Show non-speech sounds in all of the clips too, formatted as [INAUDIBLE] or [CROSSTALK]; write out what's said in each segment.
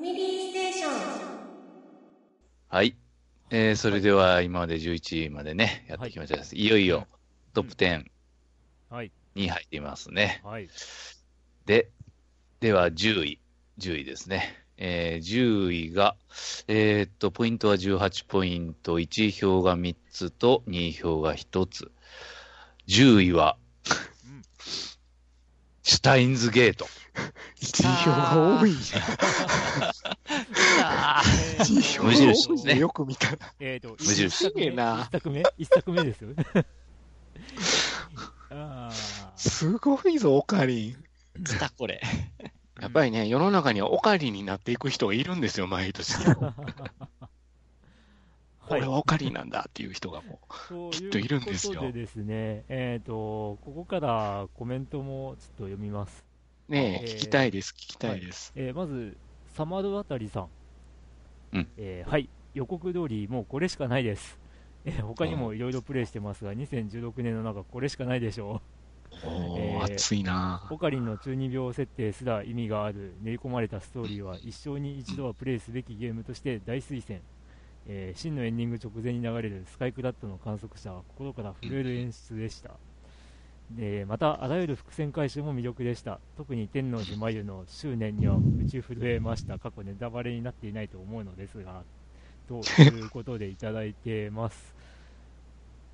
ミリーステーション。はい。えー、それでは今まで11位までね、やってきました。い、よいよトップ10はい。に入っていますね。はい。で、では10位。10位ですね。えー、10位が、えーっと、ポイントは18ポイント、1位票が3つと2位票が1つ。10位は、うんシュタインズゲート。[LAUGHS] 一票が多いじゃん。えー一票が無印ですね多いよよく見たら。えーと、無印すげえな一作目一作目ですよね。[LAUGHS] あすごいぞ、オカリン。来た、これ。ーやっぱりね、世の中にはオカリンになっていく人がいるんですよ、毎年。[LAUGHS] はい俺はオカリンなんだっていう人がもときっといるんですよいうことでですね、えっ、と、ここからコメントもちょっと読みます。う。ねえ、えー聞きたいです、聞きたいです。えーまず、サマルあたりさん。うんえーはい、予告通り、もうこれしかないです。えー他にもいろいろプレイしてますが、2016年の中、これしかないでしょおえーー、熱いなう。オカリンの中二病設定すら意味がある練り込まれたストーリーは一生に一度はプレイすべきゲームとして大推薦。えー真のエンディング直前に流れるスカイクラットの観測者は心から震える演出でした。でまた、あらゆる伏線回収も魅力でした。特に天王寺真由の執念には打ち震えました。過去ネタバレになっていないと思うのですが、ということでいただいてます。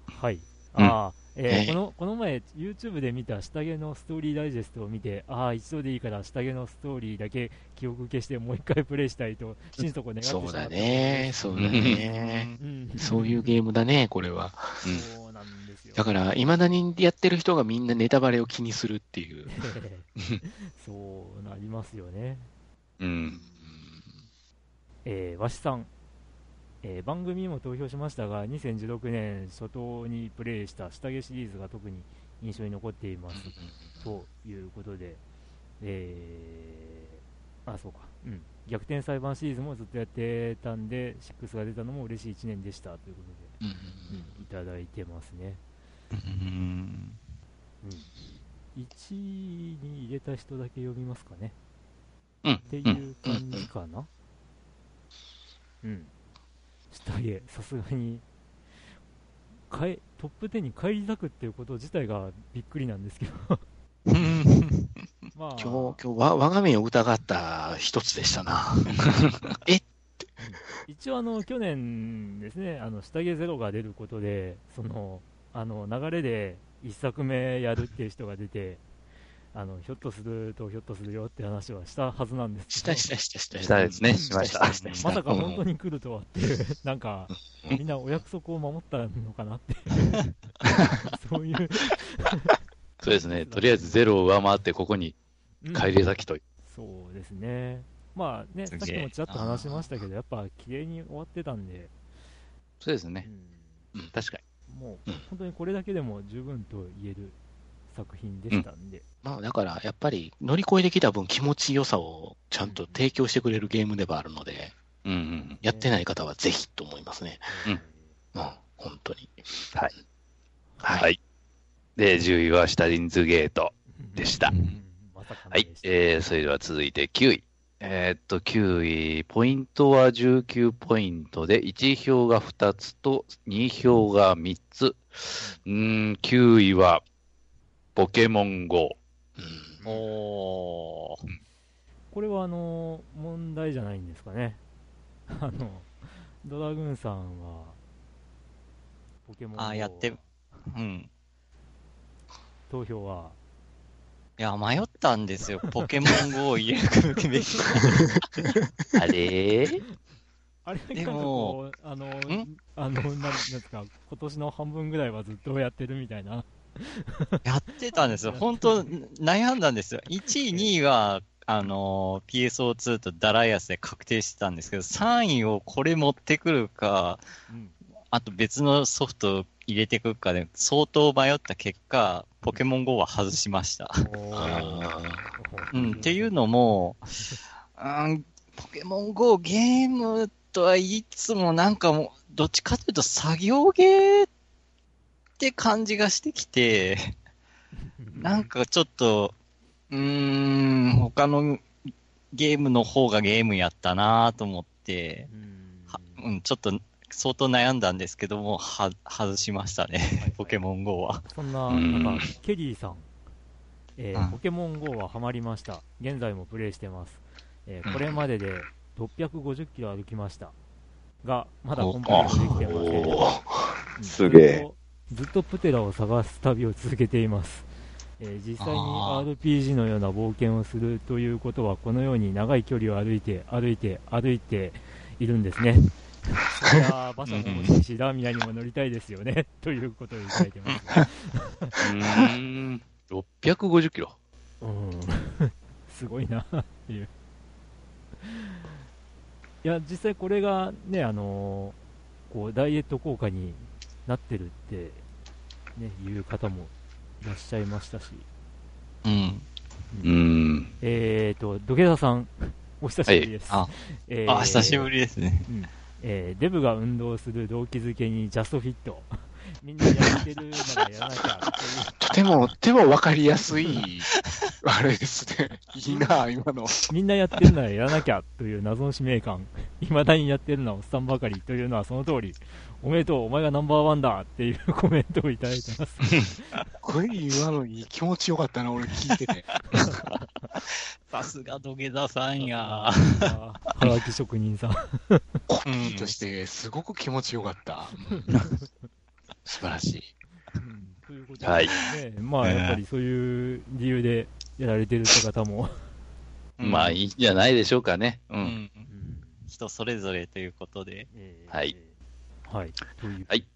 はい。ああ、えーえこの、この前、YouTube で見た下着のストーリーダイジェストを見て、ああ、一度でいいから下着のストーリーだけ記憶消してもう一回プレイしたいと、心底願ってしまったそうだね、そうだね。うん。そういうゲームだね、これは。うんそうなんですよ。だから、未だにやってる人がみんなネタバレを気にするっていう。[LAUGHS] そうなりますよね。うん。えー、わしさん、えー番組にも投票しましたが、2016年初頭にプレイした下着シリーズが特に印象に残っています。ということで、えー、あ、そうか、うん。逆転裁判シリーズもずっとやってたんで、6が出たのも嬉しい1年でしたということで、うん、いただいてますね。うん。うん、1位に入れた人だけ読みますかね。うんっていう感じかな。うん。下着、さすがに、かえトップ10に返り咲くっていうこと自体がびっくりなんですけど。まあ、今日、今日わ、我が目を疑った一つでしたな。[LAUGHS] 一応あの、去年ですね、あの、下着ゼロが出ることで、その、あの、流れで一作目やるっていう人が出て、あの、ひょっとするとひょっとするよって話はしたはずなんですけど。したしたしたした。したですね。しました。したしたまさか本当に来るとはっていう、[LAUGHS] なんか、みんなお約束を守ったのかなって。いう、そういう、そうですね。とりあえずゼロを上回って、ここにうん。帰り咲きと。そうですね。まあね、さっきもちらっと話しましたけど、やっぱ綺麗に終わってたんで、うそうですね。ん。確かもううん。本当にこれだけでも十分と言える作品でしたんで、まあだから、やっぱり乗り越えてきた分気持ちよさをちゃんと提供してくれるゲームではあるので、に。うんうん。やってない方はぜひと思いますね。うんうん、本当に。はい。はい。はい。で、10位はシュタインズゲート。でしたうんまさかのはいえー、それでは続いて9位。えーっと、9位、ポイントは19ポイントで、1票が2つと2票が3つ。うーん、9位は、ポケモン GO。うんおー。これはあの問題じゃないんですかね。[LAUGHS] あの、ドラグーンさんは、ポケモン GO あー、やって、うん。投票は、いや、迷ったんですよ。[LAUGHS] ポケモン GO を入れるべき。あれ？ーあれ、でもあの、あの、なん？なんですか、今年の半分ぐらいはずっとやってるみたいな。[LAUGHS] やってたんですよ。[LAUGHS] 本当悩んだんですよ。1位、2位は、あのー PSO2 とダライアスで確定してたんですけど、3位をこれ持ってくるか、うん。あと別のソフト入れてくるかで、相当迷った結果、ポケモン GO は外しました。うん、っていうのも、うん、ポケモン GO ゲームとは言いつつもなんかもう、どっちかというと作業ゲーって感じがしてきて、なんかちょっと、うーん、他のゲームの方がゲームやったなと思って、うんはうん、ちょっと相当悩んだんですけども、は、外しましたね、ポケモン GO は。そんな、うんなんか、ケリーさん、えーうんポケモン GO はハマりました。現在もプレイしてます。えーうんこれまでで650キロ歩きました。が、まだおコンプリートできてません。すげえずっとプテラを探す旅を続けています。えー実際にあ RPG のような冒険をするということは、このように長い距離を歩いて、歩いて、歩いているんですね。そりゃ馬車も欲しいし、ラーミナにも乗りたいですよね。[LAUGHS] ということでいただいてます。うーん。650キロ。うん [LAUGHS] すごいなっていう。いや、実際これがね、あのーこう、ダイエット効果になってるって、ね、いう方もいらっしゃいましたし。うん。うーん。えーと、土下座さん、[LAUGHS] お久しぶりです。あ、えーあ、久しぶりですね。うんえーデブが運動する動機づけにジャストフィット。[LAUGHS] みんなやってるならやらなきゃっていう。[LAUGHS] でも、でも分かりやすい、あれですね。いいな、今の。みんなやってるならやらなきゃという謎の使命感。未だにやってるのはおっさんばかりというのはその通り。おめでとう、お前がナンバーワンだっていうコメントをいただいてます。これ今のに気持ちよかったな、俺聞いてて。さすが土下座さんや。はがき職人さん。コピーとして、すごく気持ちよかった。素晴らしい。うんということで、はいね、まあやっぱりそういう理由でやられてるって方も、まあいいんじゃないでしょうかね。うん人それぞれということで。えーはい。はい。という。はい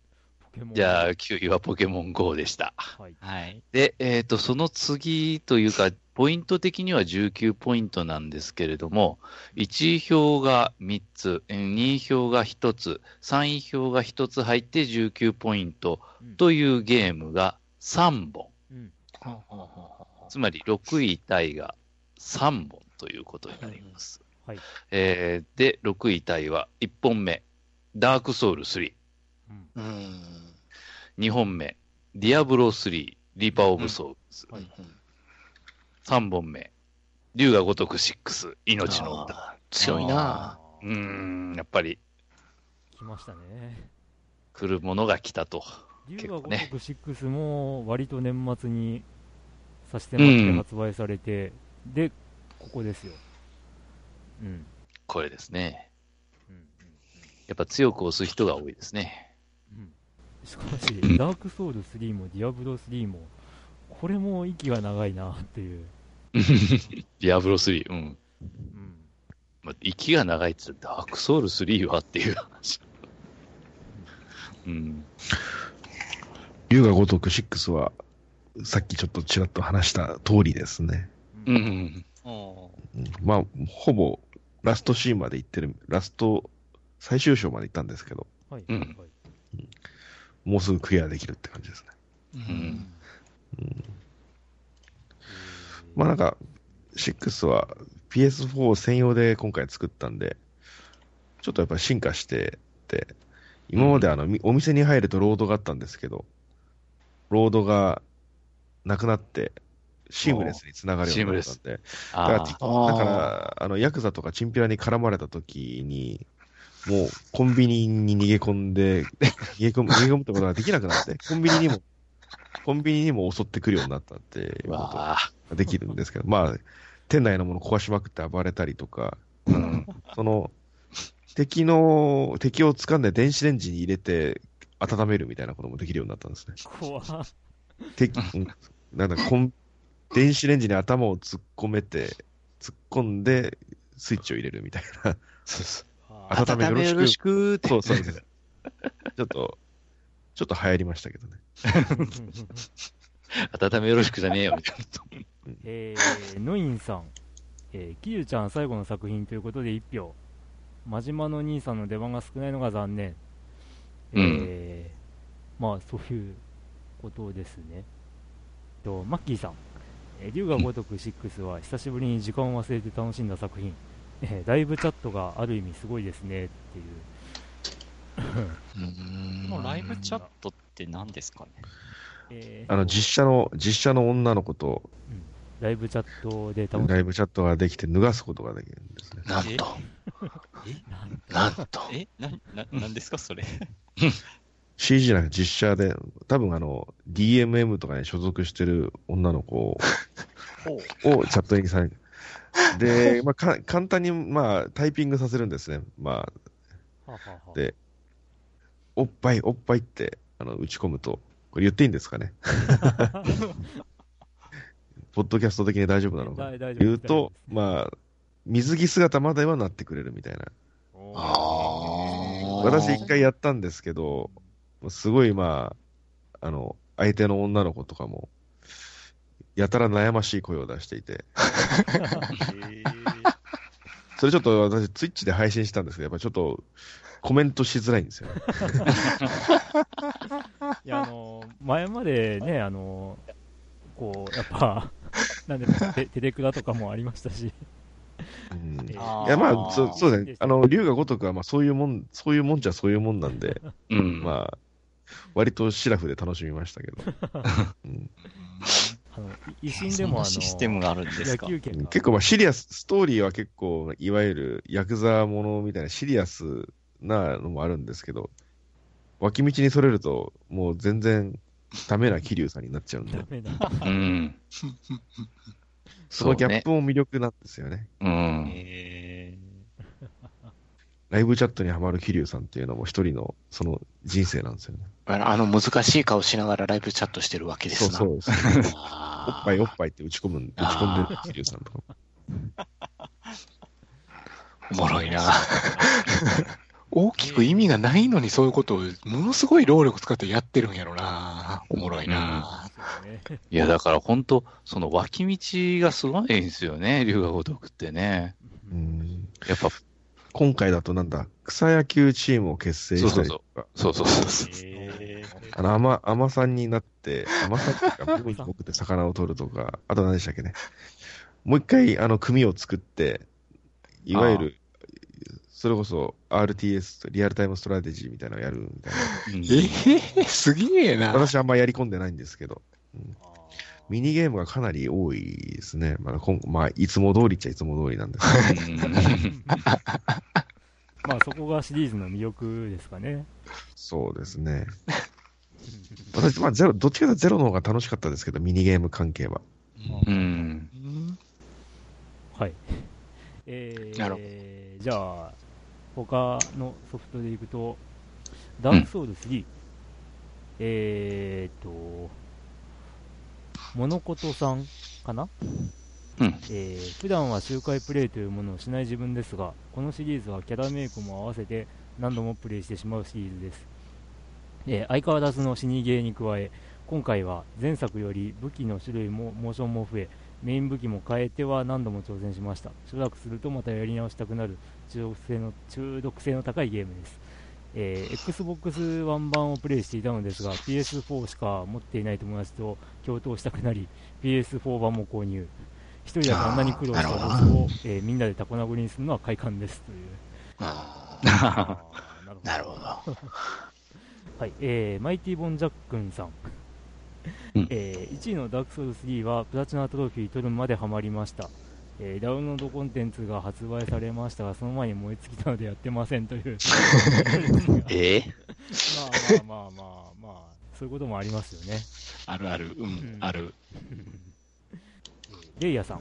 じゃあ、9位はポケモン GO でした。はい。はい。で、えっ、と、その次というか、ポイント的には19ポイントなんですけれども、1位票が3つ、えー2位票が1つ、3位票が1つ入って19ポイントうんというゲームが3本。うん。つまり6位タイが3本ということになります。はい。えーで、6位タイは1本目、ダークソウル3。うん。うん。2本目、ディアブロ3、リーパーオブソウルズ。はい。3本目、龍が如く6、命の詩。強いな。うーん、やっぱり来ましたね。来るものが来たと。龍が如結構ね割と年末に差し迫って発売されて、で、ここですよ。うん。これですね。うん。やっぱ強く押す人が多いですね。うん。しかし、ダークソウル3もディアブロ3も、これも息が長いなっていう。[LAUGHS] ディアブロ3、うん。うん。まあ、息が長いって言ったらダークソウル3はっていう話。うん。龍が如く6は、さっきちょっとちらっと話した通りですね。うんうんまあ、ほぼ、ラストシーンまで行ってる、ラスト、最終章まで行ったんですけど、はい。うんはい。もうすぐクリアできるって感じですね。うんまあなんか、6は PS4 専用で今回作ったんで、ちょっとやっぱり進化してて、今まであの、みお店に入るとロードがあったんですけど、ロードがなくなって、シームレスにつながるようになったんで、だから。だから、あの、ヤクザとかチンピラに絡まれた時に、もうコンビニに逃げ込んで、[LAUGHS] 逃げ込む、逃げ込むってことができなくなって、コンビニにも、コンビニにも襲ってくるようになったっていうこと。ができるんですけど、まあ、店内のもの壊しまくって暴れたりとか、うん。その、敵の、敵を掴んで電子レンジに入れて温めるみたいなこともできるようになったんですね。怖っ敵、うんなんだ、コン、電子レンジに頭を突っ込めて、突っ込んで、スイッチを入れるみたいな。あ温めよろしくよろしくって。そうそうそう。ちょっと、ちょっと流行りましたけどね。[LAUGHS] 温めよろしくじゃねえよ、みたいな。えー、ノインさん、えー、キユちゃん最後の作品ということで1票。真島の兄さんの出番が少ないのが残念。えーまあそういうことですね。と、マッキーさん、えー、龍が如く6は久しぶりに時間を忘れて楽しんだ作品。えーライブチャットがある意味すごいですねっていう。うん。このライブチャットって何ですかね？えー。あの、実写の、実写の女の子と、ライブチャットでライブチャットができて脱がすことができるんですね。なんと、え？なんと。え？な、な、なんですかそれ？CG じゃなくて実写で、多分あの、DMM とかに所属してる女の子ををチャットにされで、[LAUGHS] まあ、か簡単に、まあ、タイピングさせるんですね。まあ、で、おっぱい、おっぱいって、あの、打ち込むと、これ言っていいんですかね？[LAUGHS] ポッドキャスト的に大丈夫なのか言うと、まあ、水着姿まではなってくれるみたいな。私一回やったんですけど、すごいまあ、あの、相手の女の子とかも、やたら悩ましい声を出していて、それちょっと私ツイッチで配信したんですけど、やっぱちょっとコメントしづらいんですよね。[LAUGHS] いや、あのー前までね、あのーこう、やっぱ、なんでテテレクラとかもありましたし、うん。いえー。や、まあ、そうそうですね。あの、龍が如くは、まあ、そういうもん、そういうもんじゃそういうもんなんで、うん。まあ、割とシラフで楽しみましたけど。[LAUGHS] うんあのい維新でもあのシステムがあるんですか？野球拳が結構まあシリアス、ストーリーは結構、いわゆるヤクザものみたいなシリアスなのもあるんですけど、脇道にそれると、もう全然ダメな桐生さんになっちゃうんでダ、メだうん。そのギャップも魅力なんですよね。うん。えライブチャットにハマる桐生さんっていうのも一人のその人生なんですよね。あの難しい顔しながらライブチャットしてるわけでそうすな。そうです。おあーっぱいおっぱいって打ち込むん、打ち込んでる桐生さんとかも。おもろいな。大きく意味がないのにそういうことをものすごい労力使ってやってるんやろな。おもろいな。いや、だから本当その脇道がすごいんですよね、龍が如くってね。うんやっぱ、今回だとなんだ、草野球チームを結成したりとか、そうそうそうそう。えあの、甘、甘さんになって、甘さんっていうか、僕に潜って魚を取るとか、あと何でしたっけね。もう一回、あの、組を作って、いわゆる、それこそ RTS、リアルタイムストラテジーみたいなのをやるみたいうんええすげえな。な。私あんまやり込んでないんですけど、あミニゲームがかなり多いですね。まあ、こんまあ、いつも通りっちゃいつも通りなんですけど。うんー [LAUGHS] まあそこがシリーズの魅力ですかね。そうですね。私、まあ、ゼロ、どっちかというとゼロの方が楽しかったですけど、ミニゲーム関係は。うん。はい。えなるほー、じゃあ、他のソフトでいくと、ダークソウル3、えーっと、モノコトさんかな？うんえー普段は周回プレイというものをしない自分ですが、このシリーズはキャラメイクも合わせて何度もプレイしてしまうシリーズです。えー相変わらずの死にゲーに加え、今回は前作より武器の種類もモーションも増え、メイン武器も変えては何度も挑戦しました。しばらくするとまたやり直したくなる中毒性の中毒性の高いゲームです。えー Xbox One 版をプレイしていたのですが、PS4 しか持っていない友達と共闘したくなり、PS4 版も購入。一人だとあんなに苦労したボスあーなるを、えーみんなでタコ殴りにするのは快感ですという。[LAUGHS] なるほど。はい、えーマイティボンジャックンさん、うん。えー1位のダークソウル3はプラチナトロフィー取るまでハマりました、えーダウンロードコンテンツが発売されましたがその前に燃え尽きたのでやってませんという。[LAUGHS] ええまあまあまあまあまあそういうこともありますよね。あるある、うん、ん。ある。レイヤさん、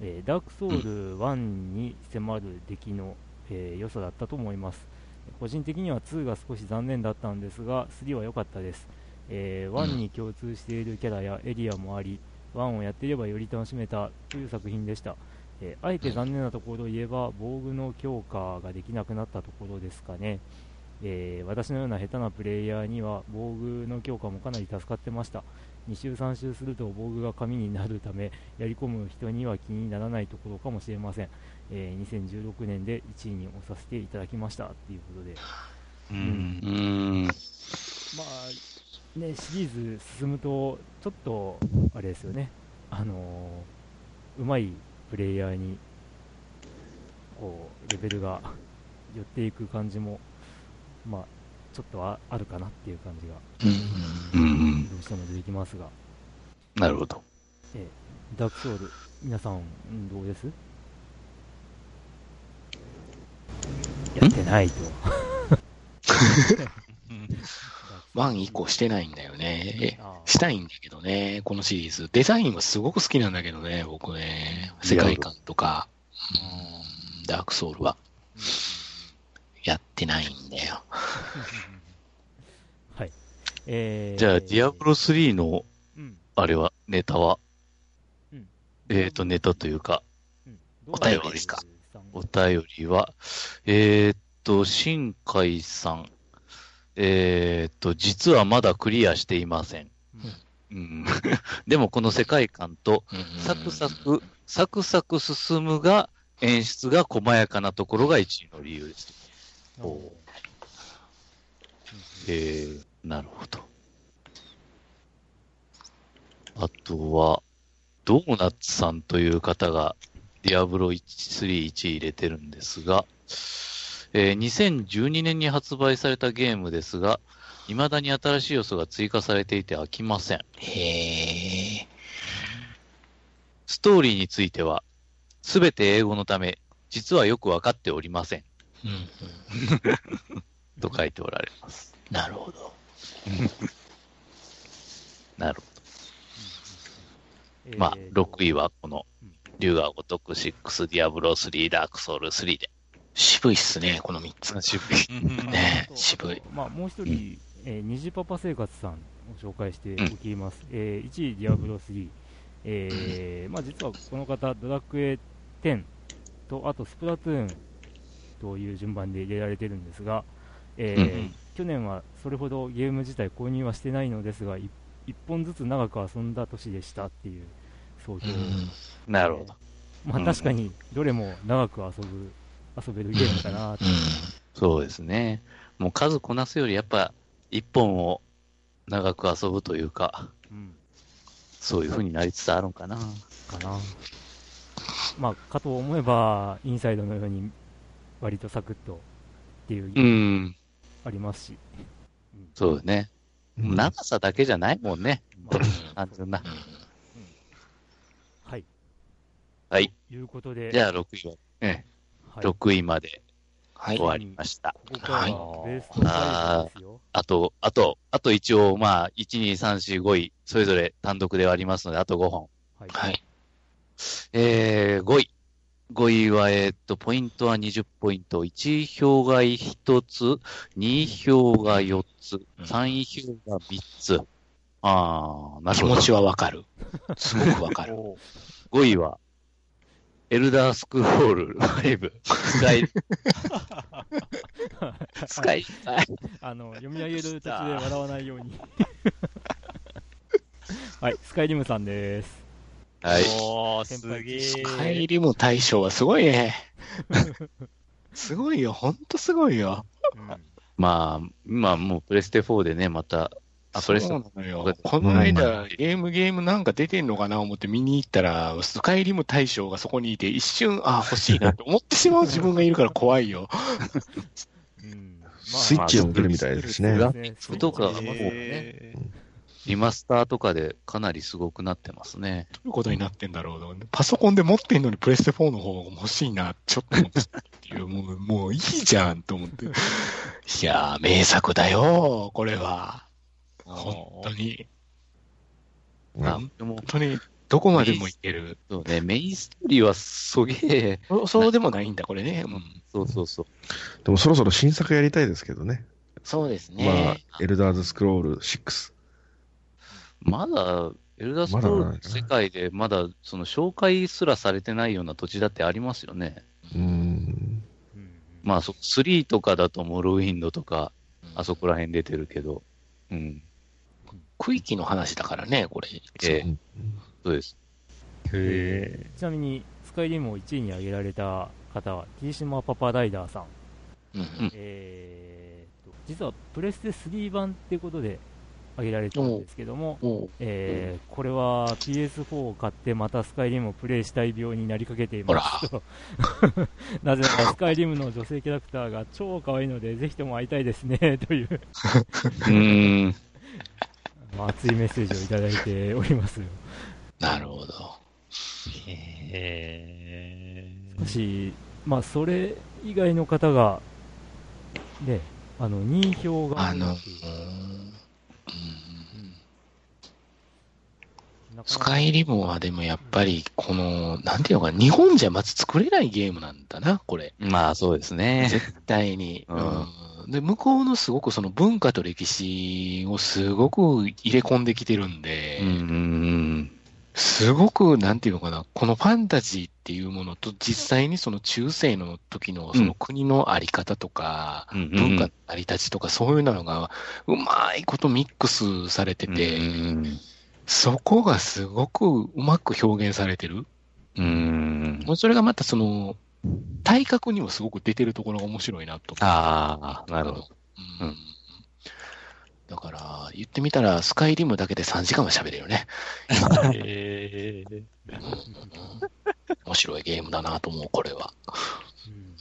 えーダークソウル1に迫る出来の、えー良さだったと思います。個人的には2が少し残念だったんですが、3は良かったです。えー1に共通しているキャラやエリアもあり、1をやっていればより楽しめたという作品でした。えーあえて残念なところを言えば、防具の強化ができなくなったところですかね。えー私のような下手なプレイヤーには防具の強化もかなり助かってました。2周3周すると防具が紙になるためやり込む人には気にならないところかもしれません、えー2016年で1位に押させていただきましたということで、う。うんうん。まあね、シリーズ進むとちょっとあれですよね、あのーうまいプレイヤーにこうレベルが寄っていく感じも、まあ、ちょっとああるかなっていう感じが。うん。どうしても出てきますが。なるほど。ダークソウル、皆さん、うんどうです？やってないと。ワン以降してないん。だよね。したいん。だけどね、このシリーズ。デザインはすごく好きなん。だけどね、僕ね。世界観とか。うん。ダークソウルは。やってないんだよ。[LAUGHS] はい。えー、じゃあ、ディアブロ3の、うん。あれは、ネタは、うん。えっ、と、ネタというか、うん。お便りですか？お便りは、えーっと、新海さん、えーっと、実はまだクリアしていません。うん、[LAUGHS] でもこの世界観と、サクサク、サクサク進むが、演出が細やかなところが一位の理由です。うんおうえー、なるほど。あとは、ドーナツさんという方が、ディアブロ1、3、1入れてるんですが、えー2012年に発売されたゲームですが、未だに新しい要素が追加されていて飽きません。へえ。ストーリーについては、すべて英語のため、実はよくわかっておりません。うんうん [LAUGHS] と書いておられます。なるほど。なるほえーど。まあ、6位はこのうん、竜が如く6、ディアブロ3、ダークソウル3で。渋いっすね、この3つ。渋い。ね渋い。まあ、もう一人、えー、虹パパ生活さんを紹介しておきます。えー1位、ディアブロ3。えーまあ、実はこの方、ドラクエ10と、あとスプラトゥーンという順番で入れられてるんですが、えーうんうん去年はそれほどゲーム自体購入はしてないのですが、い一本ずつ長く遊んだ年でしたっていう総評、うんなるほど。まあ、確かにどれも長く遊ぶ遊べるゲームかなと、そうですね。もう数こなすよりやっぱ一本を長く遊ぶというか、うんそういう風になりつつあるんかな。かな。まあ、かと思えば、インサイドのように、割とサクッとっていう、うん。ありますし。そうですね。うん長さだけじゃないもんね。まあ [LAUGHS] 単純な。はい。はい。ということで、じゃあ6位は、えはいえ、6位まではい終。わりました。ははいベスト5ですよ。あと、あと、あと一応、まあ、1、2、3、4、5位、それぞれ単独ではありますので、あと5本。はい。はい。えー、5位。5位は、えーっと、ポイントは20ポイント。1位票が1つ、2位票が4つ、うん3位票が3つ。あー、なるほど。気持ちはわかる。[LAUGHS] すごくわかる。5位は、エルダースクロール5、スカイ、スカイ、あの、読み上げる途中で笑わないように。はい、スカイリムさんです。はい。おー、先げスー。カイリム大賞はすごいね。すごいよ、ほんとすごいよ。うんまあ、今もうプレステ4でね、また、あ、プレステそうなのよ。この間、ゲームゲームなんか出てんのかな思って見に行ったら、スカイリム大賞がそこにいて、一瞬、あ、欲しいなって思ってしまう自分がいるから怖いよ。うんまあスイッチを持ってるみたいですね。グラフィックとかがもうえリマスターとかでかなりすごくなってますね。どういうことになってんだろうとパソコンで持ってんのにプレステ4の方が欲しいな、ちょっと思ってたっていう、もう、もういいじゃんと思って。いやー、名作だよ、これは。本当に。うんあでも本、当に、どこまでもいける。そうね、メインストーリーはすげえ、そうそうでもないんだ、これね。うんそうそうそう。でもそろそろ新作やりたいですけどね。そうですまね。あ、エルダーズスクロール6。まだ、エルダースクロールの世界でまだ、その紹介すらされてないような土地だってありますよね。うーん。うんまあ、そ3とかだとモルウィンドとか、あそこら辺出てるけど、うん、区域の話だからね、これ。ええうんそうです。えーちなみに、スカイリムを1位に挙げられた方は、霧島パパライダーさん。うんうんえーと、実はプレステ3版っていうことで挙げられたんですけども、えーこれは PS4 を買ってまたスカイリムをプレイしたい病になりかけていますと。[LAUGHS] なぜならスカイリムの女性キャラクターが超可愛いので、ぜひとも会いたいですね、[LAUGHS] という、うーん。ま [LAUGHS] あ熱いメッセージをいただいておりますよ。なるほど。へしかし、まあ、それ以外の方が、ね、あの、2票があの、うんっていうなかなかスカイリムはでもやっぱり、この、なんていうのかな、日本じゃまず作れないゲームなんだな、これ。まあそうですね。絶対に。ううんん。で、向こうのすごくその文化と歴史をすごく入れ込んできてるんで、うんうんすごく、なんていうのかな、このファンタジーっていうものと実際にその中世の時のその国のあり方とか、うん。文化の成り立ちとかそういうのがうまいことミックスされてて、うんそこがすごくうまく表現されてる？うん。もうそれがまたその、体格にもすごく出てるところが面白いなと。ああ、なるほど。うんうんだから、言ってみたら、スカイリムだけで3時間は喋れるね。えー面白いゲームだなと思う、これは。うん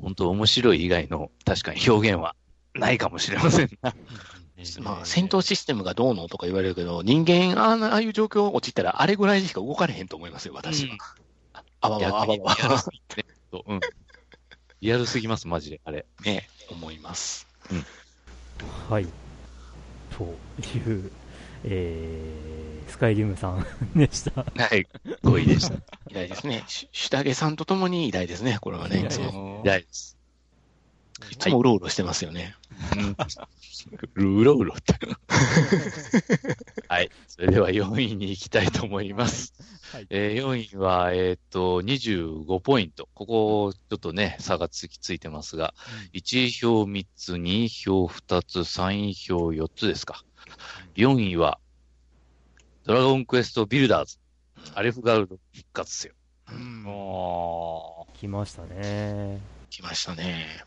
本当面白い以外の確かに表現はないかもしれませんな。まあ、戦闘システムがどうのとか言われるけど、人間、ああああいう状況落ちたら、あれぐらいしか動かれへんと思いますよ、私は。うんあわわわわわリアルすぎてねうん。リアルすぎます、マジで、あれ。ね、思います。はい。という、えー、スカイリムさんでした。はい。5位でした。偉大ですね。シュタゲさんと共に偉大ですね、これはね。いつ偉大です。いつもうろうろしてますよね。うん。うろうろって。[LAUGHS] はい。それでは4位に行きたいと思います。はいえー4位は、えーっと、25ポイント。ここ、ちょっとね、差がつきついてますが、1票3つ、2票2つ、3票4つですか。4位は、ドラゴンクエストビルダーズ。アレフガルド復活せよ。うん、も来ましたね。来ましたね。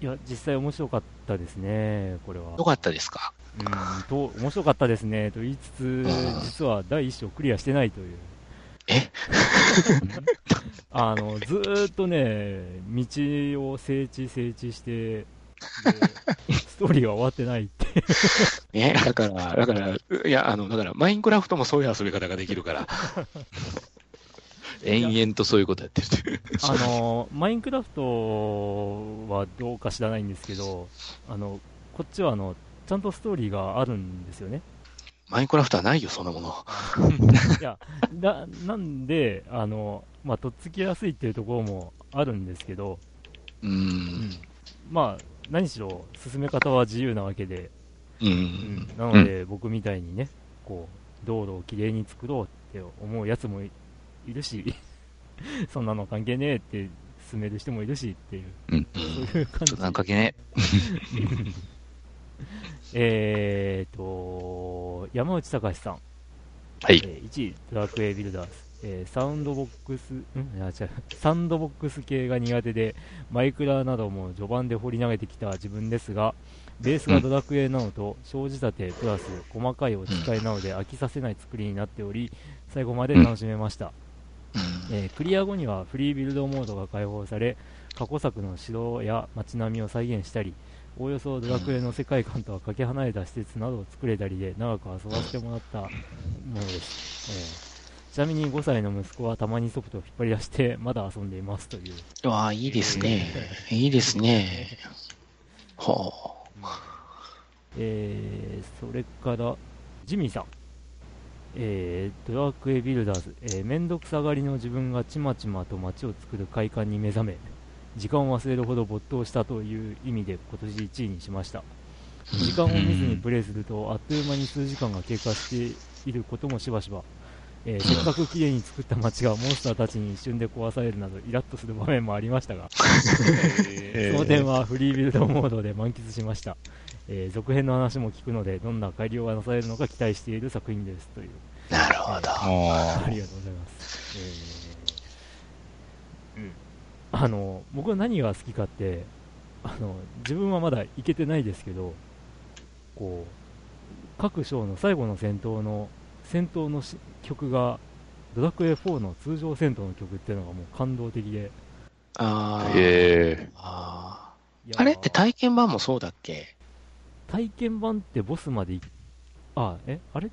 いや、実際面白かったですね、これは。よかったですか？うん、と、面白かったですね、と言いつつん、実は第一章クリアしてないという。え？[LAUGHS] あの、ずーっとね、道を整地整地して、で [LAUGHS] ストーリーが終わってないって。[LAUGHS] ね、だから、だから、いや、あの、だから、マインクラフトもそういう遊び方ができるから。う、延々とそういうことやってる。あの、マインクラフトはどうか知らないんですけど、あの、こっちはあの、ちゃんとストーリーがあるんですよね。マインクラフトはないよ、そんなもの。[LAUGHS] いや、だ、なんで、あの、まあ、とっつきやすいっていうところもあるんですけど、う。うんん、まあ、何しろ進め方は自由なわけで、う。うんん、なので、僕みたいにね、こう、道路をきれいに作ろうって思うやつもいいるし、[LAUGHS] そんなの関係ねえって進める人もいるしっていう、うん。そういう感じ。なんかけね。[LAUGHS] えーと、山内隆さん、はい。えー1位、ドラクエビルダーズ、えーサウンドボックス、ん？いや違う、サンドボックス系が苦手で、マイクラなども序盤で掘り投げてきた自分ですが、ベースがドラクエなのと、小仕立てプラス細かい落ち替えなので飽きさせない作りになっており、最後まで楽しめました。えークリア後にはフリービルドモードが開放され過去作の城や街並みを再現したりおおよそドラクエの世界観とはかけ離れた施設などを作れたりで長く遊ばせてもらったものです、えーちなみに5歳の息子はたまにソフトを引っ張り出してまだ遊んでいますという。うわあ、いいですね。いいですね。はえーそれからジミーさん、えードラクエビルダーズ、えー、めんどくさがりの自分がちまちまと街を作る快感に目覚め時間を忘れるほど没頭したという意味で今年1位にしました。時間を見ずにプレイするとあっという間に数時間が経過していることもしばしば、えーせっかく綺麗に作った街がモンスターたちに一瞬で壊されるなどイラッとする場面もありましたが [LAUGHS] その点はフリービルドモードで満喫しました、えー続編の話も聞くのでどんな改良がなされるのか期待している作品ですというあ。なるほど。ありがとうございます、えーうん、あの僕は何が好きかってあの自分はまだいけてないですけどこう各章の最後の戦闘の戦闘のし曲がドラクエ4の通常戦闘の曲っていうのがもう感動的でああ。へえ。あれって体験版もそうだっけ？体験版ってボスまでいあえあれ？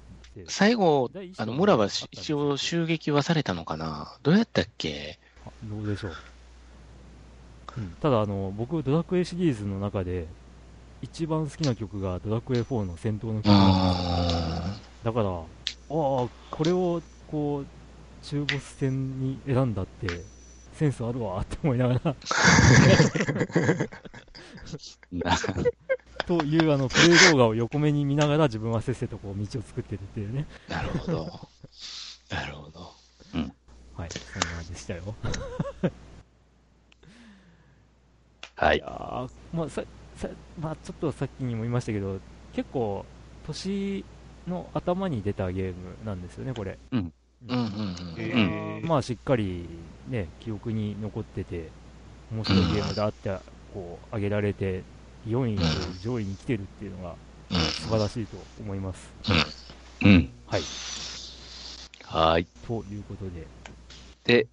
最後、あの、村はあったんです一応襲撃はされたのかな？どうやったっけ？あどうでしょう。うん、ただあの、僕、ドラクエシリーズの中で、一番好きな曲がドラクエ4の戦闘の曲なんでだから、ああ、これをこう中ボス戦に選んだって、センスあるわって思いながら、[LAUGHS] なというあのプレイ動画を横目に見ながら、自分はせっせとこう道を作ってるっていうね、ーなるほど。[LAUGHS] なるほど。はい、そんなでしたよ。[LAUGHS] はいいや。ーまあささまあ、ちょっとさっきにも言いましたけど、結構、年の頭に出たゲームなんですよね、これ。うんうんうんうん。えーまあ、しっかり、ね、記憶に残ってて、面白いゲームだって、こう、挙げられて、4位という上位に来てるっていうのが素晴らしいと思います。うん。はい。はい。ということで、で、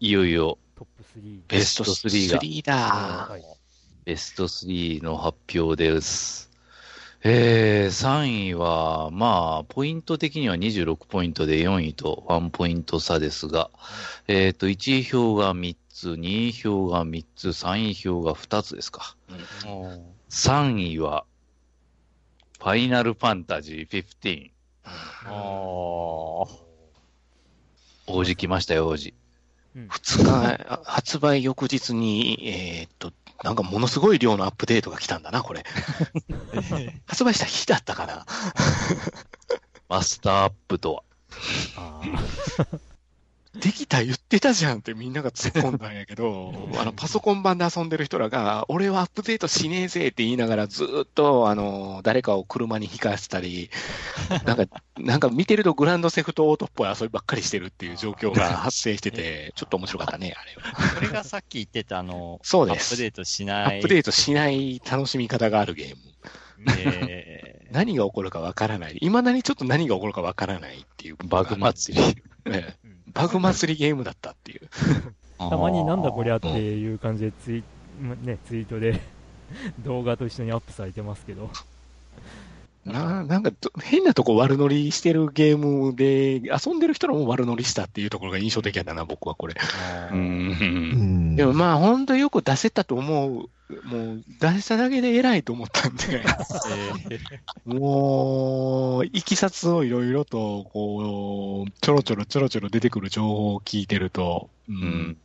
いよいよトップ3。ベストベスト3が3だ。はい。ベスト3の発表です。えー、3位は、まあ、ポイント的には26ポイントで4位と1ポイント差ですが、えっ、と、1位票が3つ、2位票が3つ、3位票が2つですか。うん3位は、ファイナルファンタジー15。王子来ましたよ、王子。うん2日、発売翌日に、えーっと、なんかものすごい量のアップデートが来たんだな、これ。[LAUGHS] 発売した日だったかな。マスターアップとは。あできた言ってたじゃんってみんなが突っ込んだんやけど、あの、パソコン版で遊んでる人らが、俺はアップデートしねえぜって言いながらずーっと、あの、誰かを車に引かせたり、[LAUGHS] なんか、なんか見てるとグランドセフトオートっぽい遊びばっかりしてるっていう状況が [LAUGHS] 発生してて、ちょっと面白かったね、あれは。これがさっき言ってたあの、そうですアップデートしアない。ップデートしない楽しみ方があるゲーム。えー [LAUGHS] 何が起こるかわからない。未だにちょっと何が起こるかわからないっていう。バグ祭り。ねうんバグ祭りゲームだったっていう。[LAUGHS] たまになんだこりゃっていう感じでツイ,、ね、ツイートで [LAUGHS] 動画と一緒にアップされてますけど、ななんかど、変なとこ悪乗りしてるゲームで、遊んでる人らも悪乗りしたっていうところが印象的やったな、僕はこれ。でもまあ、本当よく出せたと思う。もう、出しただけで偉いと思ったんで、[LAUGHS] もう、いきさつをいろいろと、こう、ちょろちょろちょろちょろ出てくる情報を聞いてると、ううんん。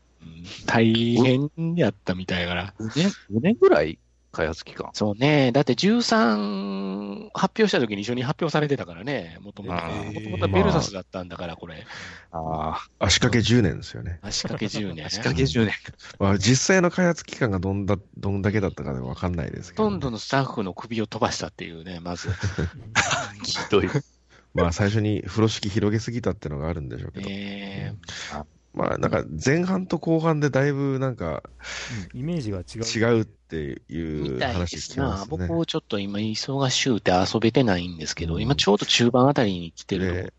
大変やったみたいやから。5年、5年ぐらい開発期間。そうね。だって13発表した時に一緒に発表されてたからね。もともと。もともとはベルサスだったんだから、これ。ああ。足掛け10年ですよね。足掛け10年。仕掛け10年。まあ、実際の開発期間がどんだ、どんだけだったかでわかんないですけど、ほとんどのスタッフの首を飛ばしたっていうね、まず。[LAUGHS] ひどい。[LAUGHS] まあ最初に風呂敷広げすぎたってのがあるんでしょうけど、えまあなんか前半と後半でだいぶなんかうんイメージが違う。違うっていう話聞。きますね。僕ちょっと今忙しゅうて遊べてないんですけど、うん今ちょうど中盤あたりに来てるところで。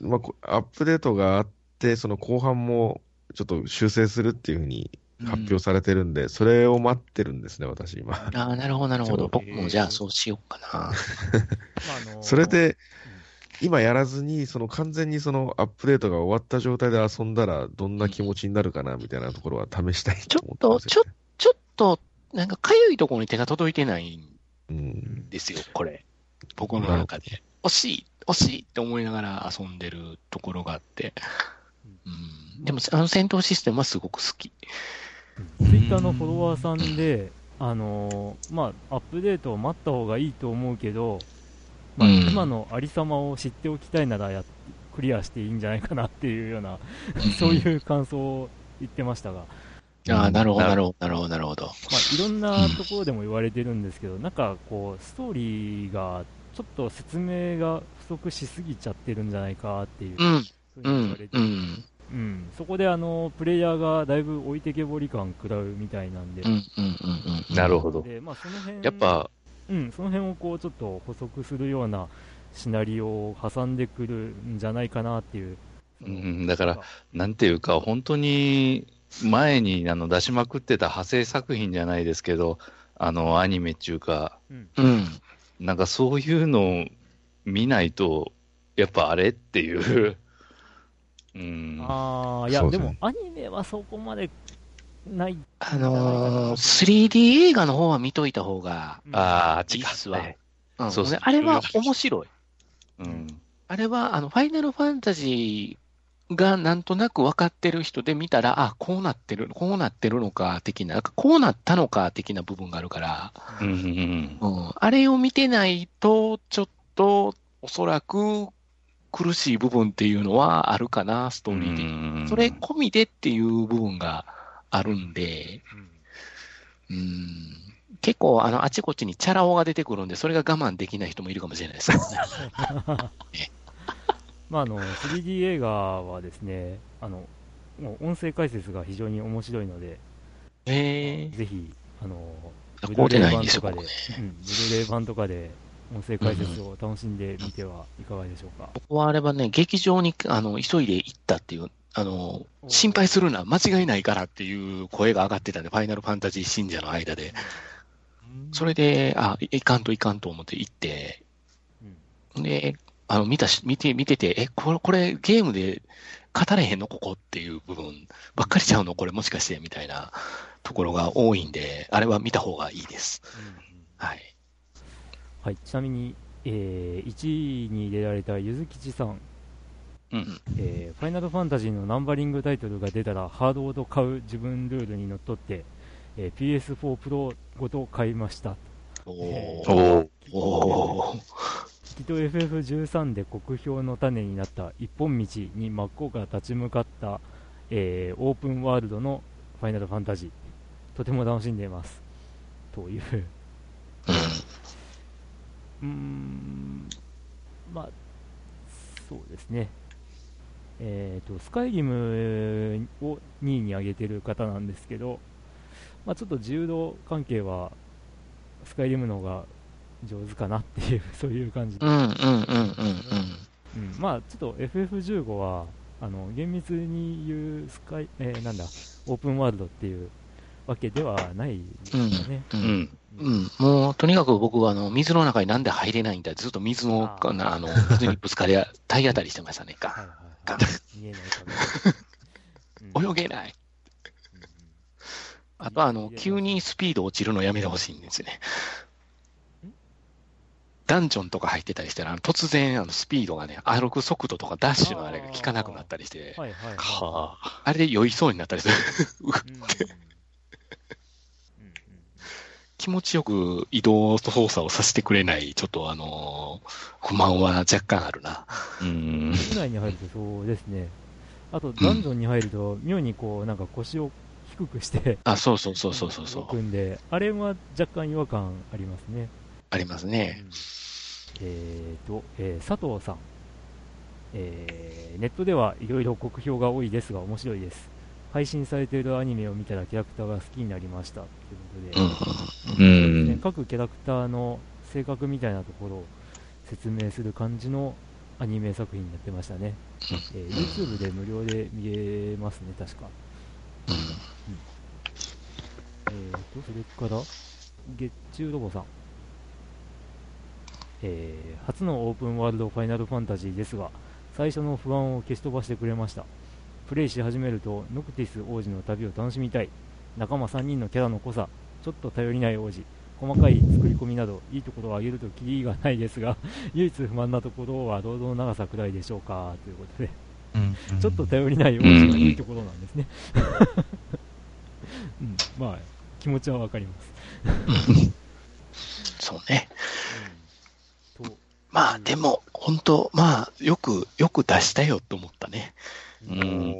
うんまあこアップデートがあって、その後半もちょっと修正するっていうふうに発表されてるんで、それを待ってるんですね、私今。ああ、なるほど、なるほど。僕もじゃあそうしようかな。まああのそれで、今やらずに、その完全にそのアップデートが終わった状態で遊んだら、どんな気持ちになるかな、みたいなところは試したいちょと思っと、ってますよね、ちょっと、なんかかゆいところに手が届いてないんうん。ですよ、これ。僕の中で。惜しい、惜しいって思いながら遊んでるところがあって。うん、でも、あの戦闘システムはすごく好き。ツイッターのフォロワーさんで、あのーまあ、アップデートを待った方がいいと思うけど、まあうん。今のありさまを知っておきたいならやクリアしていいんじゃないかなっていうような、そういう感想を言ってましたが、ああ、なるほど、なるほど、なるほど、なるほど。まあ、いろんなところでも言われてるんですけど、なんかこう、ストーリーがちょっと説明が不足しすぎちゃってるんじゃないかっていう、うん、そういううのを言われて、ん、うん、うん。そこであのプレイヤーがだいぶ置いてけぼり感食らうみたいなんで、うん、うん、うん、うん。なるほど。でまあ、その辺やっぱ、うん、その辺をこうちょっと補足するようなシナリオを挟んでくるんじゃないかなっていう。うんだから、なんていうか、本当に前にあの出しまくってた派生作品じゃないですけど、あの、アニメっていうか、うん、うん。なんかそういうのを見ないと、やっぱあれっていう。うん。ああ、いや、でねですも、アニメはそこまでない。あのー、3D 映画の方は見といた方が、うんああ。いいっすわそうそうであれは面白い。うん。あれは、あの、ファイナルファンタジーがなんとなく分かってる人で見たら、あ、こうなってる、こうなってるのか、的な、なんかこうなったのか、的な部分があるから、うんあれを見てないと、ちょっと、おそらく苦しい部分っていうのはあるかな、ストうん。ーリー的に。うんそれ込みでっていう部分があるんで、うん。うん、結構、あの、あちこちにチャラ男が出てくるんで、それが我慢できない人もいるかもしれないですけどね。[LAUGHS] まあ、あの 3D 映画はですねあのもう音声解説が非常に面白いのでえぜひあのブルーレイ版とかで僕ね。うん、ブルーレイ版とかで音声解説を楽しんでみてはいかがでしょうか、僕はあれはね、劇場にあの急いで行ったっていう、あの、心配するな、間違いないからっていう声が上がってたんで、ファイナルファンタジー信者の間で。それで、あ、いかんといかんと思って行って、うん。で、あの、見たし、見て、見てて、え、これ、これ、ゲームで語れへんのここっていう部分ばっかりちゃうの？これもしかしてみたいなところが多いんで、あれは見た方がいいです。はい。はい、ちなみに、えー1位に入れられたゆずきちさん、うんえーファイナルファンタジーのナンバリングタイトルが出たらハードごと買う自分ルールにのっとって、えー PS4 プロごと買いました。おえーきっと FF13 で国評の種になった一本道に真っ向から立ち向かった、えーオープンワールドのファイナルファンタジー。とても楽しんでいます。という。うーん。まあそうですねえーとスカイリムを2位に上げてる方なんですけど、まあ、ちょっと自由度関係はスカイリムの方が上手かなっていう [LAUGHS] そういう感じでうん、うん、うん、うん、うん。うん、まあちょっと FF15 はあの厳密に言うスカイ、えーなんだオープンワールドっていうわけではないですよね。う。うんん。うん、もう、とにかく僕は、あの、水の中になんで入れないんだずっと水の、あーなあの、水にぶつかりあ、体当たりしてましたね。ガはいはいガはい、見えないから、ン [LAUGHS] 泳げない。うんうん。あとは、あの、急にスピード落ちるのやめてほしいんですよね。ダンジョンとか入ってたりしたら、突然、あの、スピードがね、歩く速度とかダッシュのあれが効かなくなったりして、あ。れで酔いそうになったりする。うん。[LAUGHS] うんうんうん気持ちよく移動と操作をさせてくれない、ちょっとあの不満は若干あるな。うん。室内に入るとそうですね。あと、ダンジョンに入ると、妙にこう、なんか腰を低くして、あ、そうそうそうそうそうそう。んで、あれは若干違和感ありますね。ありますね。えーと、えー佐藤さん、えーネットではいろいろ酷評が多いですが面白いです。配信されているアニメを見たらキャラクターが好きになりましたということで、うん。うん。ね各キャラクターの性格みたいなところを説明する感じのアニメ作品になってましたね。えー YouTube で無料で見れますね、確か。えーと、それから、月中ロボさん。えー初のオープンワールドファイナルファンタジーですが、最初の不安を消し飛ばしてくれました。プレイし始めると、ノクティス王子の旅を楽しみたい。仲間3人のキャラの濃さ、ちょっと頼りない王子、細かい作り込みなど、いいところを挙げるとキリがないですが、[LAUGHS] 唯一不満なところはロードの長さくらいでしょうか、ということで。ちょっと頼りない王子がいいところなんですね。[LAUGHS] うん、まあ、気持ちはわかります。[LAUGHS] そうね。うん、と、まあ、でも、本当まあ、よく、よく出したよと思ったね。うん。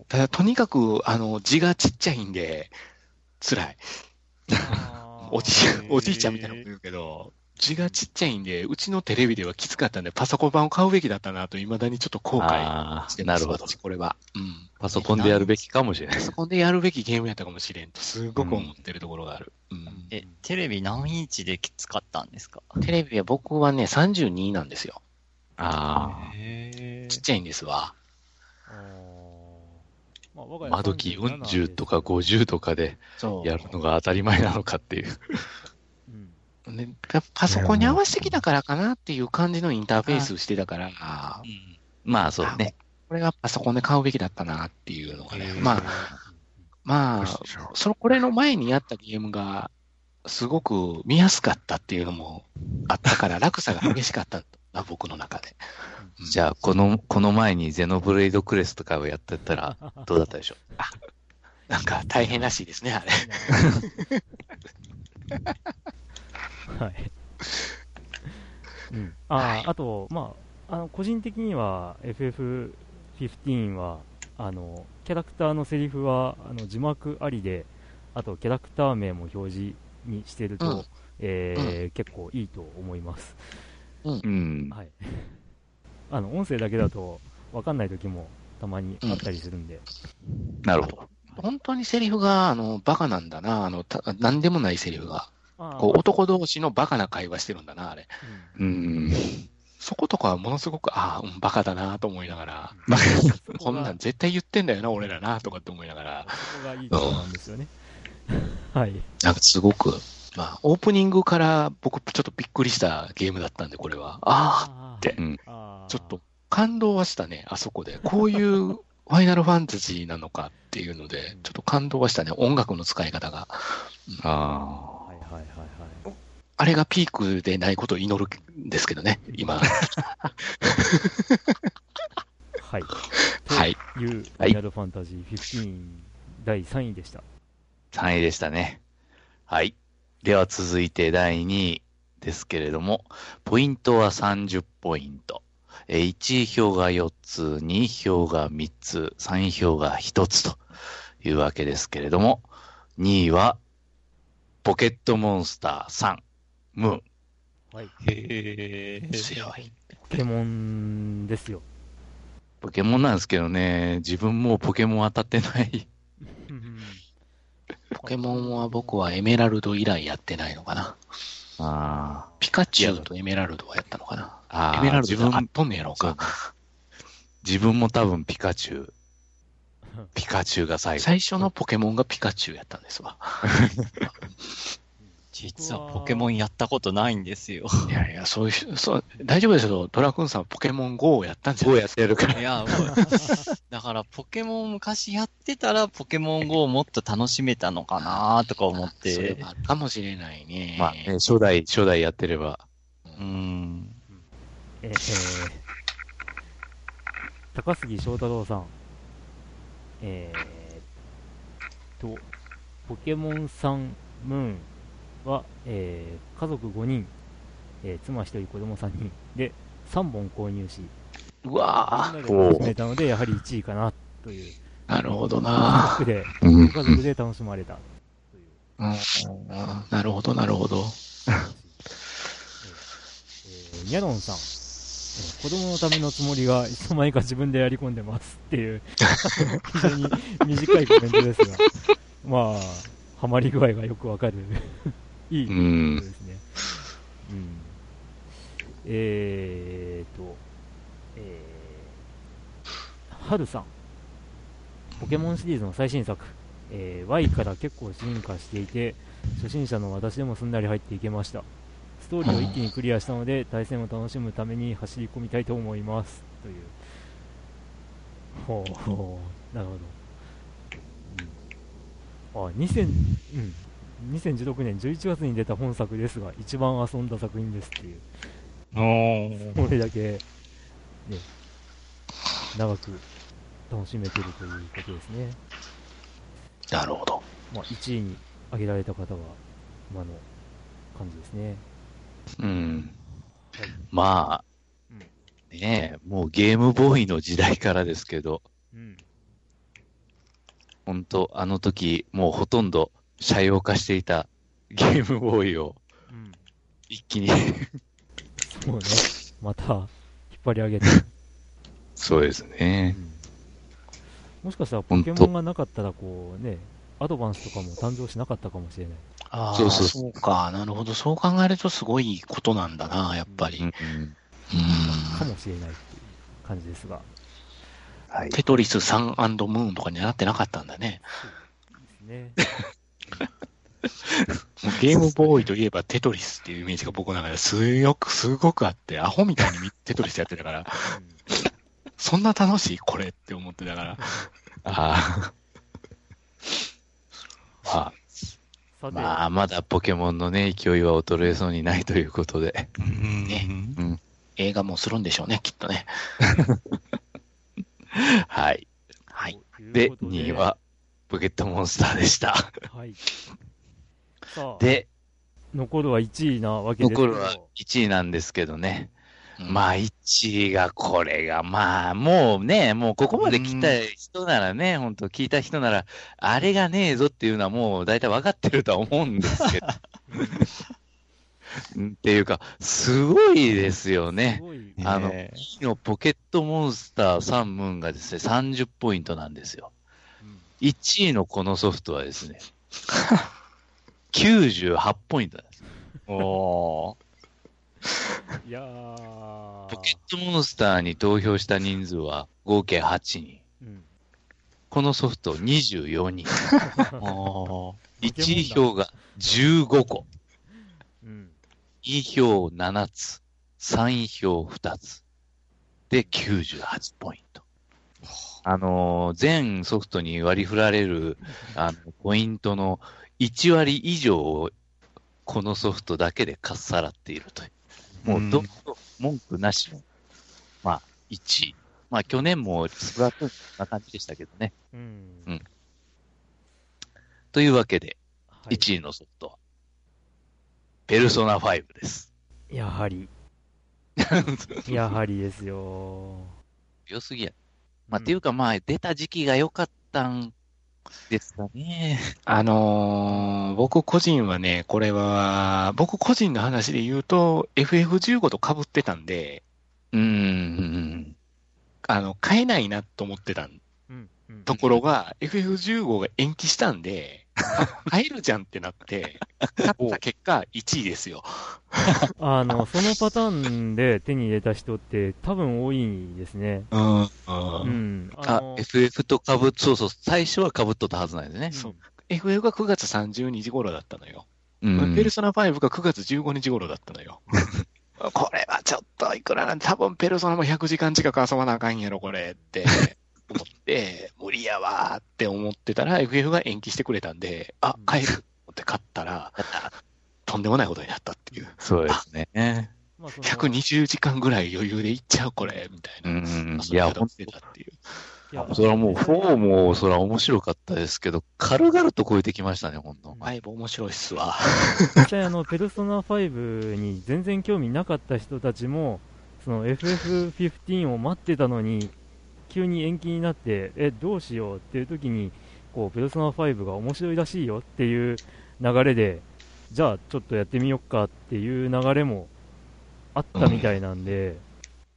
おただ、とにかく、あの、字がちっちゃいんで、辛い。おじおじいちゃんみたいなこと言うけど、字がちっちゃいんで、うちのテレビではきつかったんで、パソコン版を買うべきだったなと、未だにちょっと後悔ああ、してます。なるほど。私これは。うん。パソコンでやるべきかもしれないパ。ソコンでやるべきゲームやったかもしれんと、すごく思ってるところがある。うん。え、テレビ何インチで使ったんですか？テレビは僕はね、32なんですよ。あへちっちゃいんですわ。あーまあ我があ。家窓機37 40とか50とかで。やるのが当たり前なのかっていう。うんね、パパソコンに合わせてきたからかなっていう感じのインターフェースしてたから、うんまあそうね。これがパソコンで買うべきだったなっていうのがね。まあ、あ、まあ、その、これの前にやったゲームが、すごく見やすかったっていうのもあったから、落差が激しかったな、僕の中で。うんじゃあ、この、この前にゼノブレイドクレスとかをやってたら、[LAUGHS] どうだったでしょう？なんか大変らしいですね、あれ。[LAUGHS] はい。うん、あ、はいあと、まあ、あの個人的には FF15 はあのキャラクターのセリフはあの字幕ありで、あとキャラクター名も表示にしてると、うんえー結構いいと思います。うん。はい。あの音声だけだと分かんない時もたまにあったりするんで、なるほど。本当にセリフが、あの、バカなんだな、あの、たなんでもないセリフが。こう、男同士のバカな会話してるんだな、あれ。うんうん。そことかはものすごく、ああ、うん、バカだなと思いながら、そここんがなん絶対言ってんだよな、俺らな、とかって思いながら、そこがいいところなんですよね。はい。なんかすごく、まあ、オープニングから僕ちょっとびっくりしたゲームだったんで、これは。ああ、あてうん。ちょっと感動はしたね、あそこで。こういう [LAUGHS] ファイナルファンタジーなのかっていうので、ちょっと感動はしたね、音楽の使い方が。あはいはいはいはい。あれがピークでないことを祈るんですけどね、今。[LAUGHS] はい。はい。という、フはいァイナルファンタジー15第3位でした。あ、3位でしたね。はい。では続いて第2位ですけれども、ポイントは30ポイント。えー1位票が4つ、2位票が3つ、3位票が1つというわけですけれども、2位は、ポケットモンスター3、ムーン。はい。へえ。強い。ポケモンですよ。ポケモンなんですけどね、自分もうポケモン当たってない。[LAUGHS] ポケモンは僕はエメラルド以来やってないのかな。あピカチュウとエメラルドはやったのかな。あ。ああ、エメラル自分ドあっ、とんねやろうか。自分も多分ピカチュウ、ピカチュウが最後。最初のポケモンがピカチュウやったんですわ。[LAUGHS] 実はポケモンやったことないんですよ。いやいや、そういう、そう、大丈夫ですよ。ドラクンさんポケモン GO をやったんじゃないどうやってやるか。いや、だからポケモン昔やってたらポケモン GO をもっと楽しめたのかなとか思っては。あるかもしれないね。まあね、初代、初代やってれば。うん。えー、高杉翔太郎さん。えー、と、ポケモンさんムーンは、えー家族5人、えー妻1人、子供3人。で3本購入し、うわみんなで楽しめたので、やはり1位かなという、ぁ、なるほど家な族で、うん。ご家族で楽しまれたという。ぁ、うん。なるほど、なるほど。えーニャロンさん、えー子供のためのつもりがいつの間にか自分でやり込んでますっていう、[LAUGHS] 非常に短いコメントですが、まあ、ハマり具合がよくわかる、いいコメントですね。うん。えーと、えー、ハルさん、ポケモンシリーズの最新作、えー Y から結構進化していて、初心者の私でもすんなり入っていけました。ストーリーを一気にクリアしたので、対戦を楽しむために走り込みたいと思います。という。ほうほう、なるほど。うん、あ、2000、うん。2016年11月に出た本作ですが、一番遊んだ作品ですっていう。これだけ、ね、長く楽しめてるということですね。なるほど。まあ、1位に挙げられた方は、今の感じですね。うんはい。まあ、うんねえ、もうゲームボーイの時代からですけど、うん。本当あの時、もうほとんど車用化していたゲームボーイをうん。一気にそうね。また、引っ張り上げて。そうですうね。んもしかしたらポケモンがなかったら、こうね、アドバンスとかも誕生しなかったかもしれない。ああ、そそううそうか。なるほど。そう考えるとすごいことなんだな、やっぱり。うんかもしれないっていう感じですが。はい。テトリスサンムーンとかになってなかったんだね。ですね。ゲームボーイといえばテトリスっていうイメージが僕の中ですごく、すごくあって、アホみたいにテトリスやってたから、そんな楽しいこれって思ってたから。あまあ、さて、まあ、まだポケモンのね、勢いは衰えそうにないということで。ねうん。映画もするんでしょうね、きっとね。[LAUGHS] はい。はい。で、ということ2位は、ポケットモンスターでした。はい。[LAUGHS] で、残るは1位なわけですけど。残るは1位なんですけどね。うんまあ、1位が、これが、まあ、もうね、もうここまで来た人ならね、本当聞いた人なら、あれがねえぞっていうのはもう大体分かってるとは思うんですけど。う [LAUGHS] んっていうか、すごいですよすね。ごい。あの、ね2位のポケットモンスターサンムーンがですね、30ポイントなんですよ。うん1位のこのソフトはですね、98ポイントなんです。[LAUGHS] おーいやー。ポケットモンスターに投票した人数は合計8人。うん。このソフト24人。おー1位票が15個。うん。2票7つ。3位票2つ。で、98ポイント。あのー全ソフトに割り振られる、[LAUGHS] あの、ポイントの1割以上を、このソフトだけでかっさらっているという。もう、どんどん文句なしの、まあ、1位。まあ、去年もスプラトゥーンな感じでしたけどね。うん。うんというわけで、はい1位のソフトは、ペルソナ5です。やはり、[LAUGHS] やはりですよ。良すぎや。まあ、っていうか、まあ、出た時期が良かったんですかね。あのー僕個人はね、これは、僕個人の話で言うと、FF15 と被ってたんで、うーん。あの、買えないなと思ってたうん。うんところが、FF15 が延期したんで、[LAUGHS] あ買えるじゃんってなって、買った結果、1位ですよ。[LAUGHS] あの、そのパターンで手に入れた人って多分多いですね。うん。ううんん。あ、の FF とかぶっ、そうそう、最初はかぶっとったはずなんですね。そう FF が9月30日頃だったのよ。うん。ペルソナ5が9月15日頃だったのよ。[LAUGHS] これはちょっといくらなんて、多分ペルソナも100時間近く遊ばなあかんやろ、これって思って、無理やわーって思ってたら、FF が延期してくれたんで、あ、買えるって買ったら、とんでもないことになったっていう。そうですね。まあその120時間ぐらい余裕でいっちゃう、これ、みたいうな。ん。いいや、それはもう、4も、それは面白かったですけど、軽々と超えてきましたね、ほんと。5面白いっすわ。実際あの、ペルソナ5に全然興味なかった人たちも、その FF15 を待ってたのに、急に延期になって、え、どうしようっていう時に、こう、ペルソナ5が面白いらしいよっていう流れで、じゃあちょっとやってみよっかっていう流れもあったみたいなんで、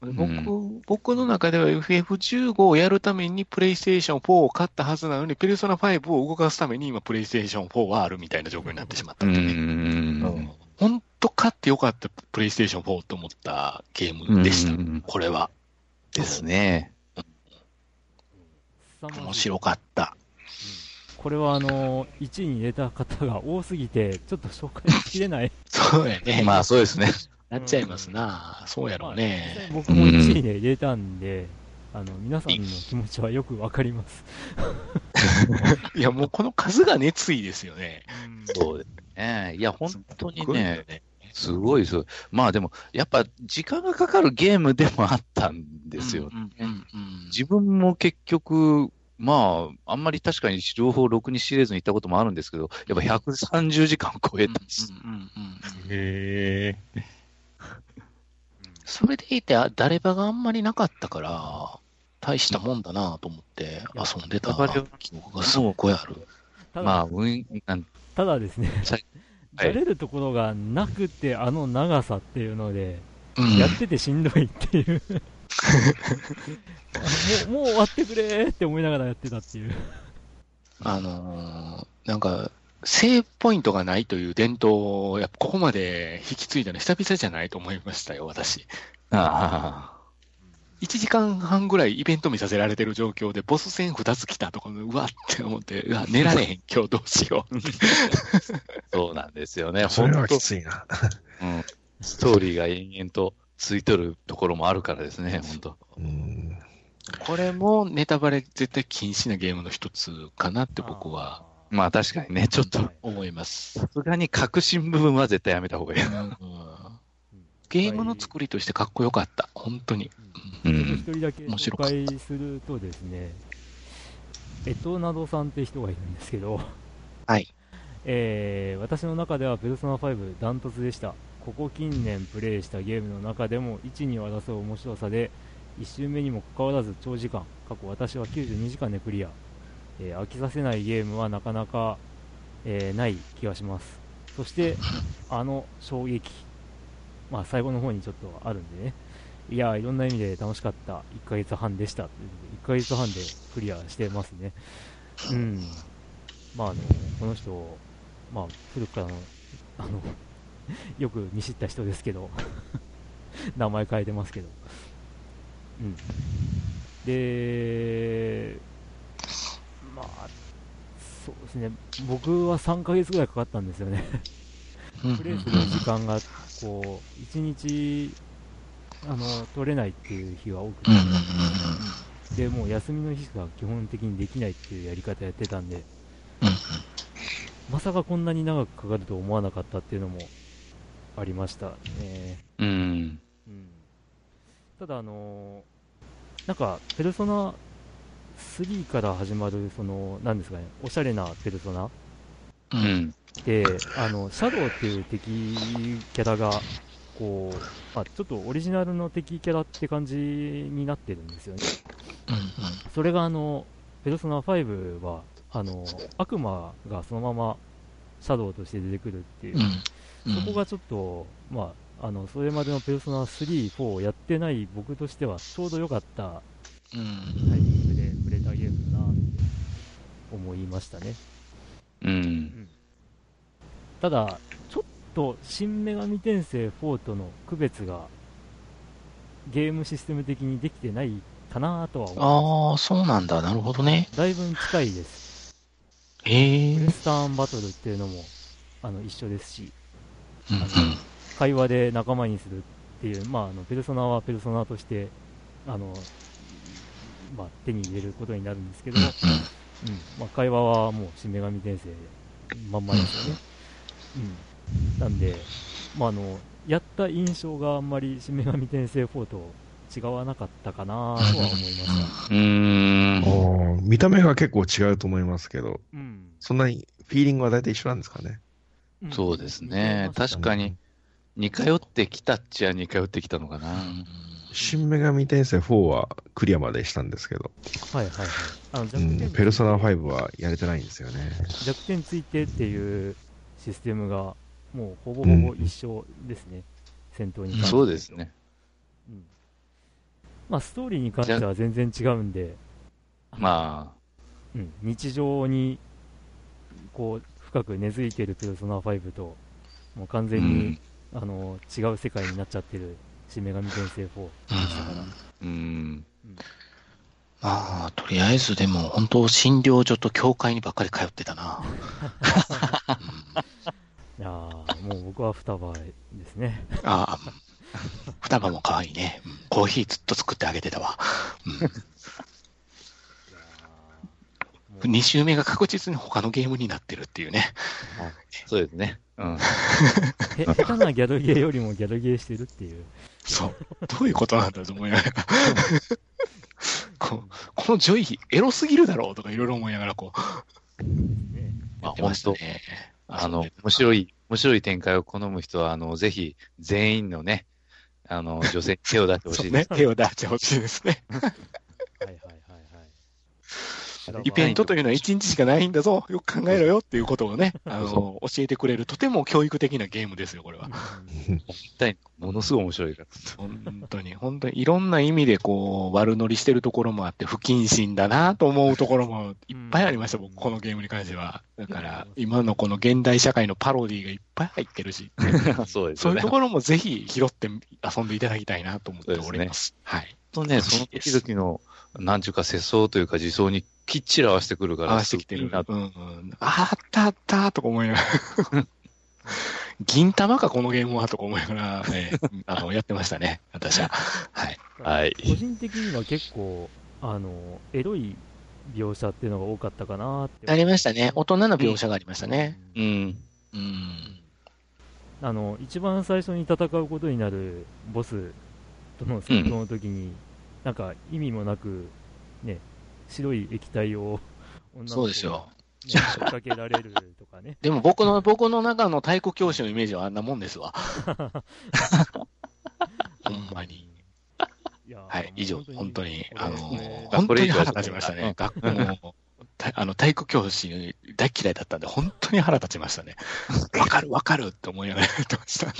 僕、う僕の中では FF15 をやるためにプレイステーション4を買ったはずなのに、ペルソナ5を動かすために今プレイステーション4はあるみたいな状況になってしまったうんでね。ん。本当買ってよかったプレイステーション4と思ったゲームでした。うんこれは。ですね。面白かった。これはあの、1位に入れた方が多すぎて、ちょっと紹介しきれない。[LAUGHS] そうやね。まあ、そうですね。なっちゃいますな。そうやろうね。まあ僕も1位で入れたんで、あの、皆さんの気持ちはよくわかります。[LAUGHS] いや、もうこの数が熱意ですよね。そうですね。いや、本当にすごいよね、すごいです。まあでも、やっぱ時間がかかるゲームでもあったんですよ。うんうんうん自分も結局、まあ、あんまり確かに両方ろくに知れずに行ったこともあるんですけど、やっぱ130時間超えたし、うんうんうんうんへえ。それでいて、あ誰場があんまりなかったから、大したもんだなと思って遊んでた記憶がすっごいある。ただ、まあ、運、なんただですね、さじゃれるところがなくて、あの長さっていうので、うんやっててしんどいっていうあ [LAUGHS] もう。もう終わってくれーって思いながらやってたっていう。あのーなんか、セーブポイントがないという伝統を、やっぱここまで引き継いだの久々じゃないと思いましたよ、私。あ1時間半ぐらいイベント見させられてる状況で、ボス戦2つ来たとか、うわって思って、うわ、寝られへん、今日どうしよう。[LAUGHS] そうなんですよね。それは本当きついな。うん。ストーリーが延々とついとるところもあるからですね、本当うん。これもネタバレ絶対禁止なゲームの一つかなって僕はまあ確かにね、ちょっと、はい思います。さすがに革新部分は絶対やめた方がいい。うんゲームの作りとしてかっこよかった。本当に。う一ん。人だけ紹介するとですね、エトナドさんって人がいるんですけど、はい。えー私の中ではペルソナ5ダントツでした。ここ近年プレイしたゲームの中でも1、2を争う面白さで、1周目にもかかわらず長時間、過去私は92時間でクリア、えー飽きさせないゲームはなかなか、えーない気がします。そして、あの衝撃、まあ最後の方にちょっとあるんでね、いやーいろんな意味で楽しかった1ヶ月半でしたということで1ヶ月半でクリアしてますね。うん。まああの、この人、まあ古くからの、あの、よく見知った人ですけど、名前変えてますけど。うん。で、まあ、そうですね、僕は3ヶ月ぐらいかかったんですよね。[LAUGHS] プレイする時間が、こう、1日、あの、取れないっていう日が多くてで、もう休みの日しか基本的にできないっていうやり方やってたんで、うんまさかこんなに長くかかると思わなかったっていうのもありましたね。うん。うん。ただ、あのなんか、ペルソナ3から始まる、その、なんですかね、おしゃれなペルソナううんん。で、あの、シャドウっていう敵キャラが、こう、あ、ちょっとオリジナルの敵キャラって感じになってるんですよね。それがあの、ペルソナ5は、あの、悪魔がそのままシャドウとして出てくるっていう、うんうんそこがちょっと、まあ、あの、それまでのペルソナ3、4をやってない僕としてはちょうど良かったうんタイミングで触れたゲームだなって思いましたね。うん。ただ、ちょっと新女神転生4との区別がゲームシステム的にできてないかなとは思ああ、そうなんだ。なるほどね。う。だいぶ近いです。へえ。うんウエスターンバトルっていうのもあの一緒ですし、うん会話で仲間にするっていう、まあ、あのペルソナはペルソナとしてあの、まあ、手に入れることになるんですけど、うんうんまあ、会話はもう新女神転生まんまですよね。うん、なんで、まあ、あのやった印象があんまり新女神転生4と違わなかったかなとは思いました。[LAUGHS] うん。見た目が結構違うと思いますけど、うんそんなにフィーリングは大体一緒なんですかね。うんそうですね。確かに、似通ってきたっちゃ似通ってきたのかな。新女神転生4はクリアまでしたんですけど、はいはいはい。あのう弱点ん、ペルソナ5はやれてないんですよね。弱点ついてっていうシステムがもうほぼほぼ一緒ですね、戦闘に関してそうですね。うん。まあ、ストーリーに関しては全然違うんで、まうん、日常にこう深く根付いているペルソナ5と、もう完あ、う全に、ん。あの違う世界になっちゃってる新女神転生4でしたから、うん。まあ、とりあえずでも、本当診療所と教会にばっかり通ってたな。[LAUGHS] いやーもう僕は双葉ですね。ああ、双葉も可愛いね。うんコーヒーずっと作ってあげてたわ。もう2周目が確実に他のゲームになってるっていうね。そうですね。うん。へ下手なギャルゲーよりもギャルゲーしてるっていう。そう。どういうことなんだと思いながら。[LAUGHS] [LAUGHS] ここの女医、エロすぎるだろうとかいろいろ思いながら、こう、ね [LAUGHS] まあやってましたね。あの、面白い、面白い展開を好む人は、あの、ぜひ、全員のね、あの、女性に手を出してほしいです。[LAUGHS] ね。手を出してほしいですね。はいはいはいはい。イベントというのは1日しかないんだぞ。よく考えろよっていうことをね、あの、教えてくれる、とても教育的なゲームですよ、これは。ものすごい面白いから。本当に、本当にいろんな意味でこう、悪乗りしてるところもあって、不謹慎だなと思うところもいっぱいありました、うん僕、このゲームに関しては。だから、今のこの現代社会のパロディがいっぱい入ってるし、[LAUGHS] そうですよねそういうと。ころもぜひ拾って遊んでいただきたいなと思っております。はい。とね、その時々の、なんちゅうか世相というか自走にきっちり合わせてくるから、合わせてきてる。なうんうん。あったあったとか思いながら。銀玉か、このゲームはとか思いながら、えー [LAUGHS] あの、やってましたね、私は。はい。はい。個人的には結構、あの、エロい描写っていうのが多かったかなって。ありましたね。大人の描写がありましたね。うん。うん。あの、一番最初に戦うことになるボスとの戦闘の時に、なんか意味もなく、ね、白い液体を女の子がそうですよ。ね追っかけられるとかね。[LAUGHS] でも僕の、僕の中の太鼓教師のイメージはあんなもんですわ。[LAUGHS] ほんまに。いはい、以上、本当に、あの本当に腹立ちましたうんね。学校の、たあの、体育教師大嫌いだったんで、本当に腹立ちましたね。[LAUGHS] わかるわかるって思いながらやってました。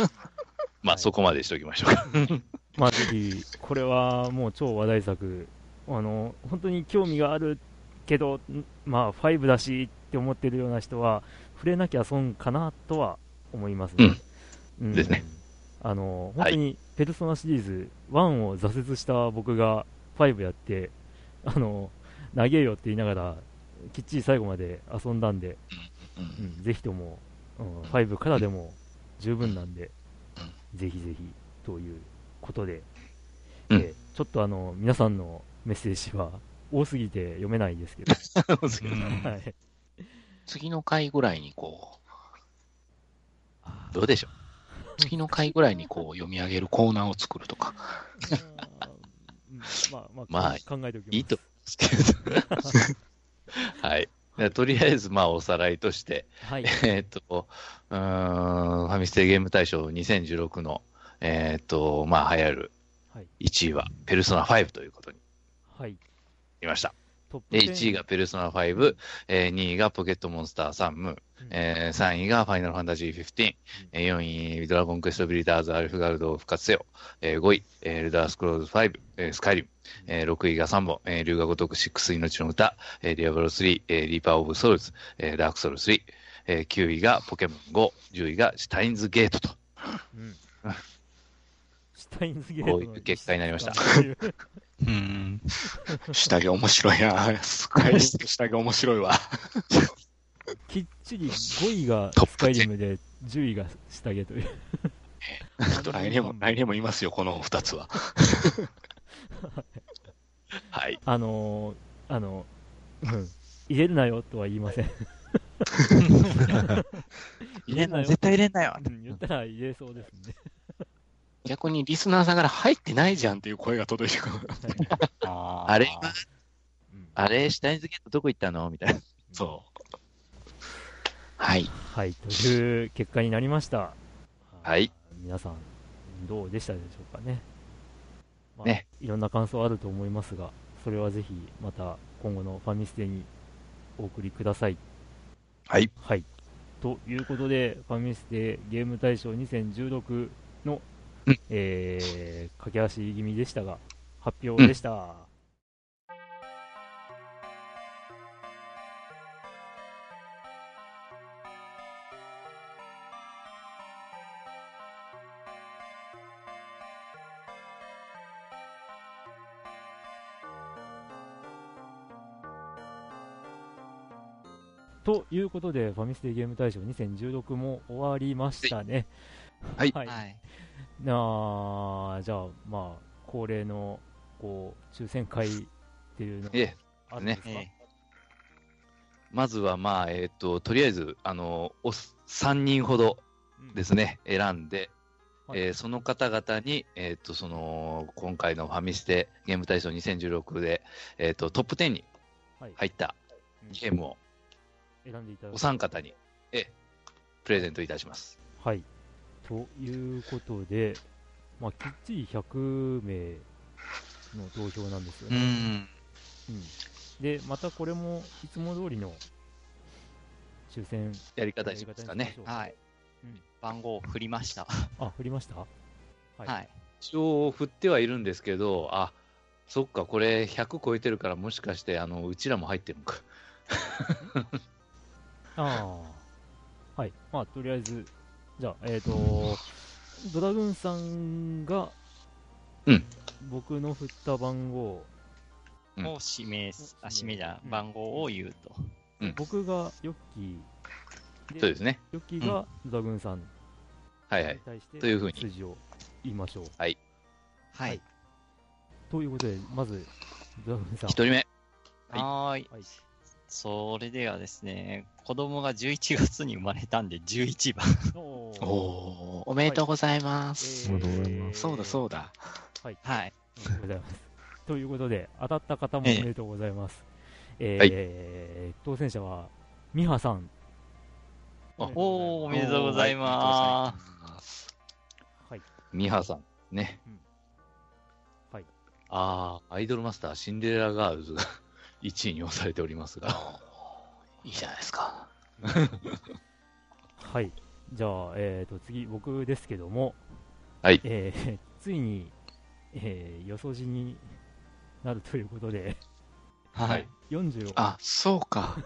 まあ、そこまでしておきましょうか。まあ、ぜひ、これはもう超話題作、あの、本当に興味があるけど、んまあ、5だしって思ってるような人は、触れなきゃ損かなとは思いますね。うん。ですね。あの、本当に、ペルソナシリーズ1を挫折した僕が5やって、あの、投げよって言いながら、きっちり最後まで遊んだんで、うん。うん、ぜひとも、うん、5からでも十分なんで、ぜひぜひということで、うん。えーちょっとあの皆さんのメッセージは多すぎて読めないですけど、[LAUGHS] 次の回ぐらいにこう、どうでしょ次の回ぐらいにこう読み上げるコーナーを作るとか。うん。まあ、まあ、まあ考えておきます。ういいと思うんですけど。[LAUGHS] はい。でとりあえず、まあ、おさらいとして、はい、えーっと、うーん、ファミステゲーム大賞2016の、えーっと、まあ、流行るはい、1位は、ペルソナ5ということにはい、なりました。で、10 1位がペルソナ5、えー2位がポケットモンスターサム、うん。えー3位がファイナルファンタジー15、えー4位ドラゴンクエストビリダーズアルフガルドを復活せよ、えー5位、えーエルダースクロールズ5、えースカイリム、えー6位が3本、えー龍が如く6命の詩、えーディアブロ3、えーリーパーオブソウルズ、えーダークソウル3、えー9位がポケモン GO、10位がシュタインズゲートと、うん [LAUGHS] シュタインズゲートのこういう結果になりましたううん。シュタゲ面白いな。スカイリムとシュタゲ面白いわ。きっちり5位がトップスカイリムで10位が下着という。来年も、来年もいますよ、この二つは。はい。あのー、あの、うん、入れるなよとは言いません。[LAUGHS] 入れんなよ、絶対入れんなよ。うん、言ったら入れそうですね。逆にリスナーさんから入ってないじゃんっていう声が届いてくる。ああれうんあれ、シュタインズゲートどこ行ったの？みたいな。そう。はい。はい、という結果になりました。はい。皆さん、どうでしたでしょうかね。まあ、ねいろんな感想あると思いますが、それはぜひまた今後のファミステにお送りください。はい。はい。ということで、ファミステゲーム大賞2016の、うんえー、駆け足気味でしたが、発表でした。ということで、ファミステゲーム大賞2016も終わりましたね。はいはい。はい。なあ、じゃあ、まあ、恒例の、こう、抽選会っていうのええ、あるんですか、ね。まずは、まあ、えっ、と、とりあえず、あの、お3人ほどうん。ですね、選んで、はい。えーその方々に、えっ、と、その、今回のファミステゲーム大賞2016で、えっ、と、トップ10にはい。入ったうん。ゲームを選んでいただおく三方に、ええプレゼントいたします。はい。ということで、まあ、きっちり100名の投票なんですようね。ん。うんで、またこれもいつも通りの抽選やり方にしますかね。はいうん。番号振りました。あ、振りました？ははい。一応振ってはいるんですけど、あ、そっか、これ100超えてるから、もしかして、あの、うちらも入ってるのか。[LAUGHS] ああ。はい。まあ、とりあえず、じゃあ、えっ、と、ドラグーンさんが、うん僕の振った番号、うんを指名す、あ、指名じゃうんん、番号を言うと。うん僕がヨッキー、そうですね。ヨッキーがドラグーンさんにはいはい。対してというふうに数字を言いましょう。はい。ということで、まず、ドラグーンさん。一人目。はいはーい。はいそれではですね、子供が11月に生まれたんで11番。おーおー、おめでとうございます。おめでとうございまそうだそうだ。はい。おめでとうございます。ということで、当たった方もおめでとうございます。えーはい当選者は、ミハさん。あおおー、おめでとうございまはい。ミハさん。ね。うんはい。ああ、アイドルマスター、シンデレラガールズが1位に押されておりますが。いいじゃないですか。[LAUGHS] はい。じゃあ、えーと、次、僕ですけども、はいえー [LAUGHS] ついに、えー、よそじになるということで、す。はい。46。あ、そうか。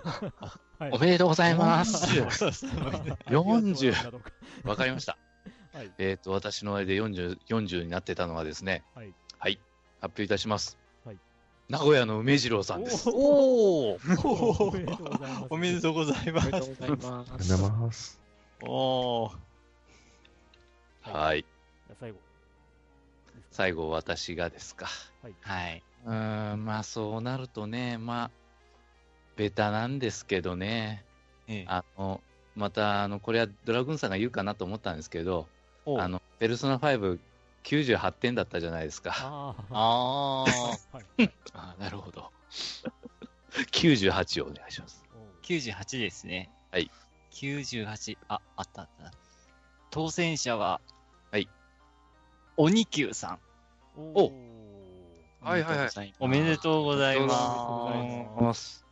はいおめでとうございます。40なのかわかりました。はい。えっ、と、私のあれで40、40になってたのはですね、はい。はい、発表いたします。はい名古屋の梅次郎さんです。おーおめでとうございます。おめでとうございま。おめですとうございます。おー。はい。最後。最後、私がですか。はい。うーん、まあ、そうなるとね、まあ、ベタなんですけどね、ええあの、また、あの、これはドラグーンさんが言うかなと思ったんですけど、おあの、ペルソナ5、98点だったじゃないですか。ああ、あー。はい。あなるほど。98をお願いします。98ですね。はい。98、あ、あったあった。当選者は、はい。鬼久さん。おおはいはいはいおめでとうございおめでとうまございます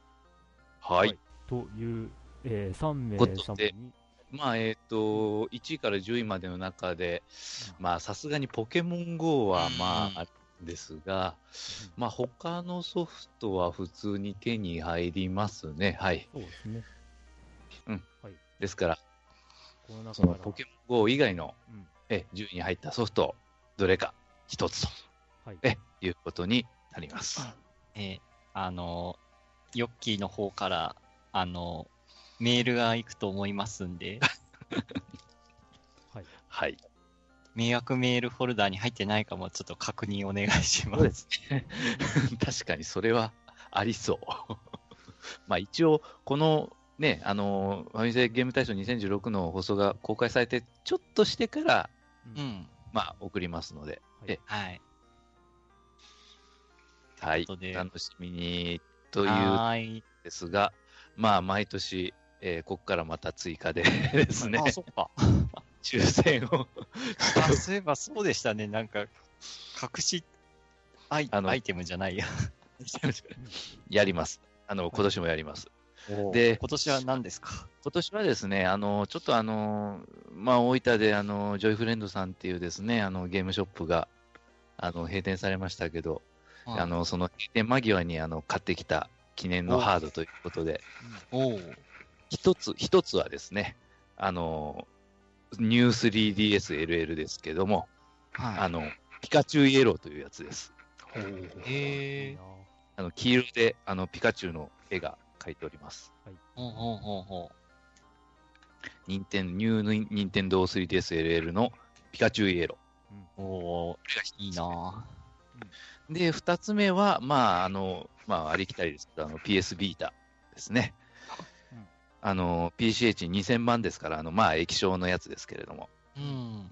はい。という、えー、3名様でに、まあ、えっ、と、1位から10位までの中で、まあ、さすがにポケモン GO は、まうんあ、あるんですが、まあ、他のソフトは普通に手に入りますね。はい。そうですね。うん。はい。ですから、この中そのから、ポケモン GO 以外の、うんえ、10位に入ったソフト、どれか一つと、はい。え、いうことになります。えーあの、ヨッキーの方から、あの、メールが行くと思いますんで、はい。はい。迷惑メールフォルダに入ってないかもちょっと確認お願いしま。そうですすね。[LAUGHS] 確かにそれはありそう。[LAUGHS] まあ一応、このね、あの、ファミセゲーム大賞2016の放送が公開されて、ちょっとしてから、うん。まあ送りますので、はいえはい。はいということで、楽しみにという。ですが、まあ毎年、えーここからまた追加で [LAUGHS] ですね、あ、そっか。[LAUGHS] 抽選をあ、そういえばそうでしたね。なんか、隠しアイあのアイテムじゃないや。[LAUGHS] やります。あの、今年もやります。で、で今年は何ですか？今年はですね、あの、ちょっとあの、まあ、大分で、あの、ジョイフレンドさんっていうですね、あの、ゲームショップが、あの、閉店されましたけど、あ、の、その閉店間際に、あの、買ってきた記念のハードということで、おう一つ、一つはですね、あの、ニュー 3DSLL ですけども、はあの、ピカチュウイエローというやつです。い。へえ。あの、黄色で、あの、ピカチュウの絵が描いております。ほうほうほうほニンテン、ニューニンテンドー 3DSLL のピカチュウイエロー。う。おーこれが一ついいなで、二つ目は、まあ、あの、まあ、ありきたりですけど、あの、PS ビータですね。うんあの、PCH2000 番ですから、あの、まあ、液晶のやつですけれども、うん。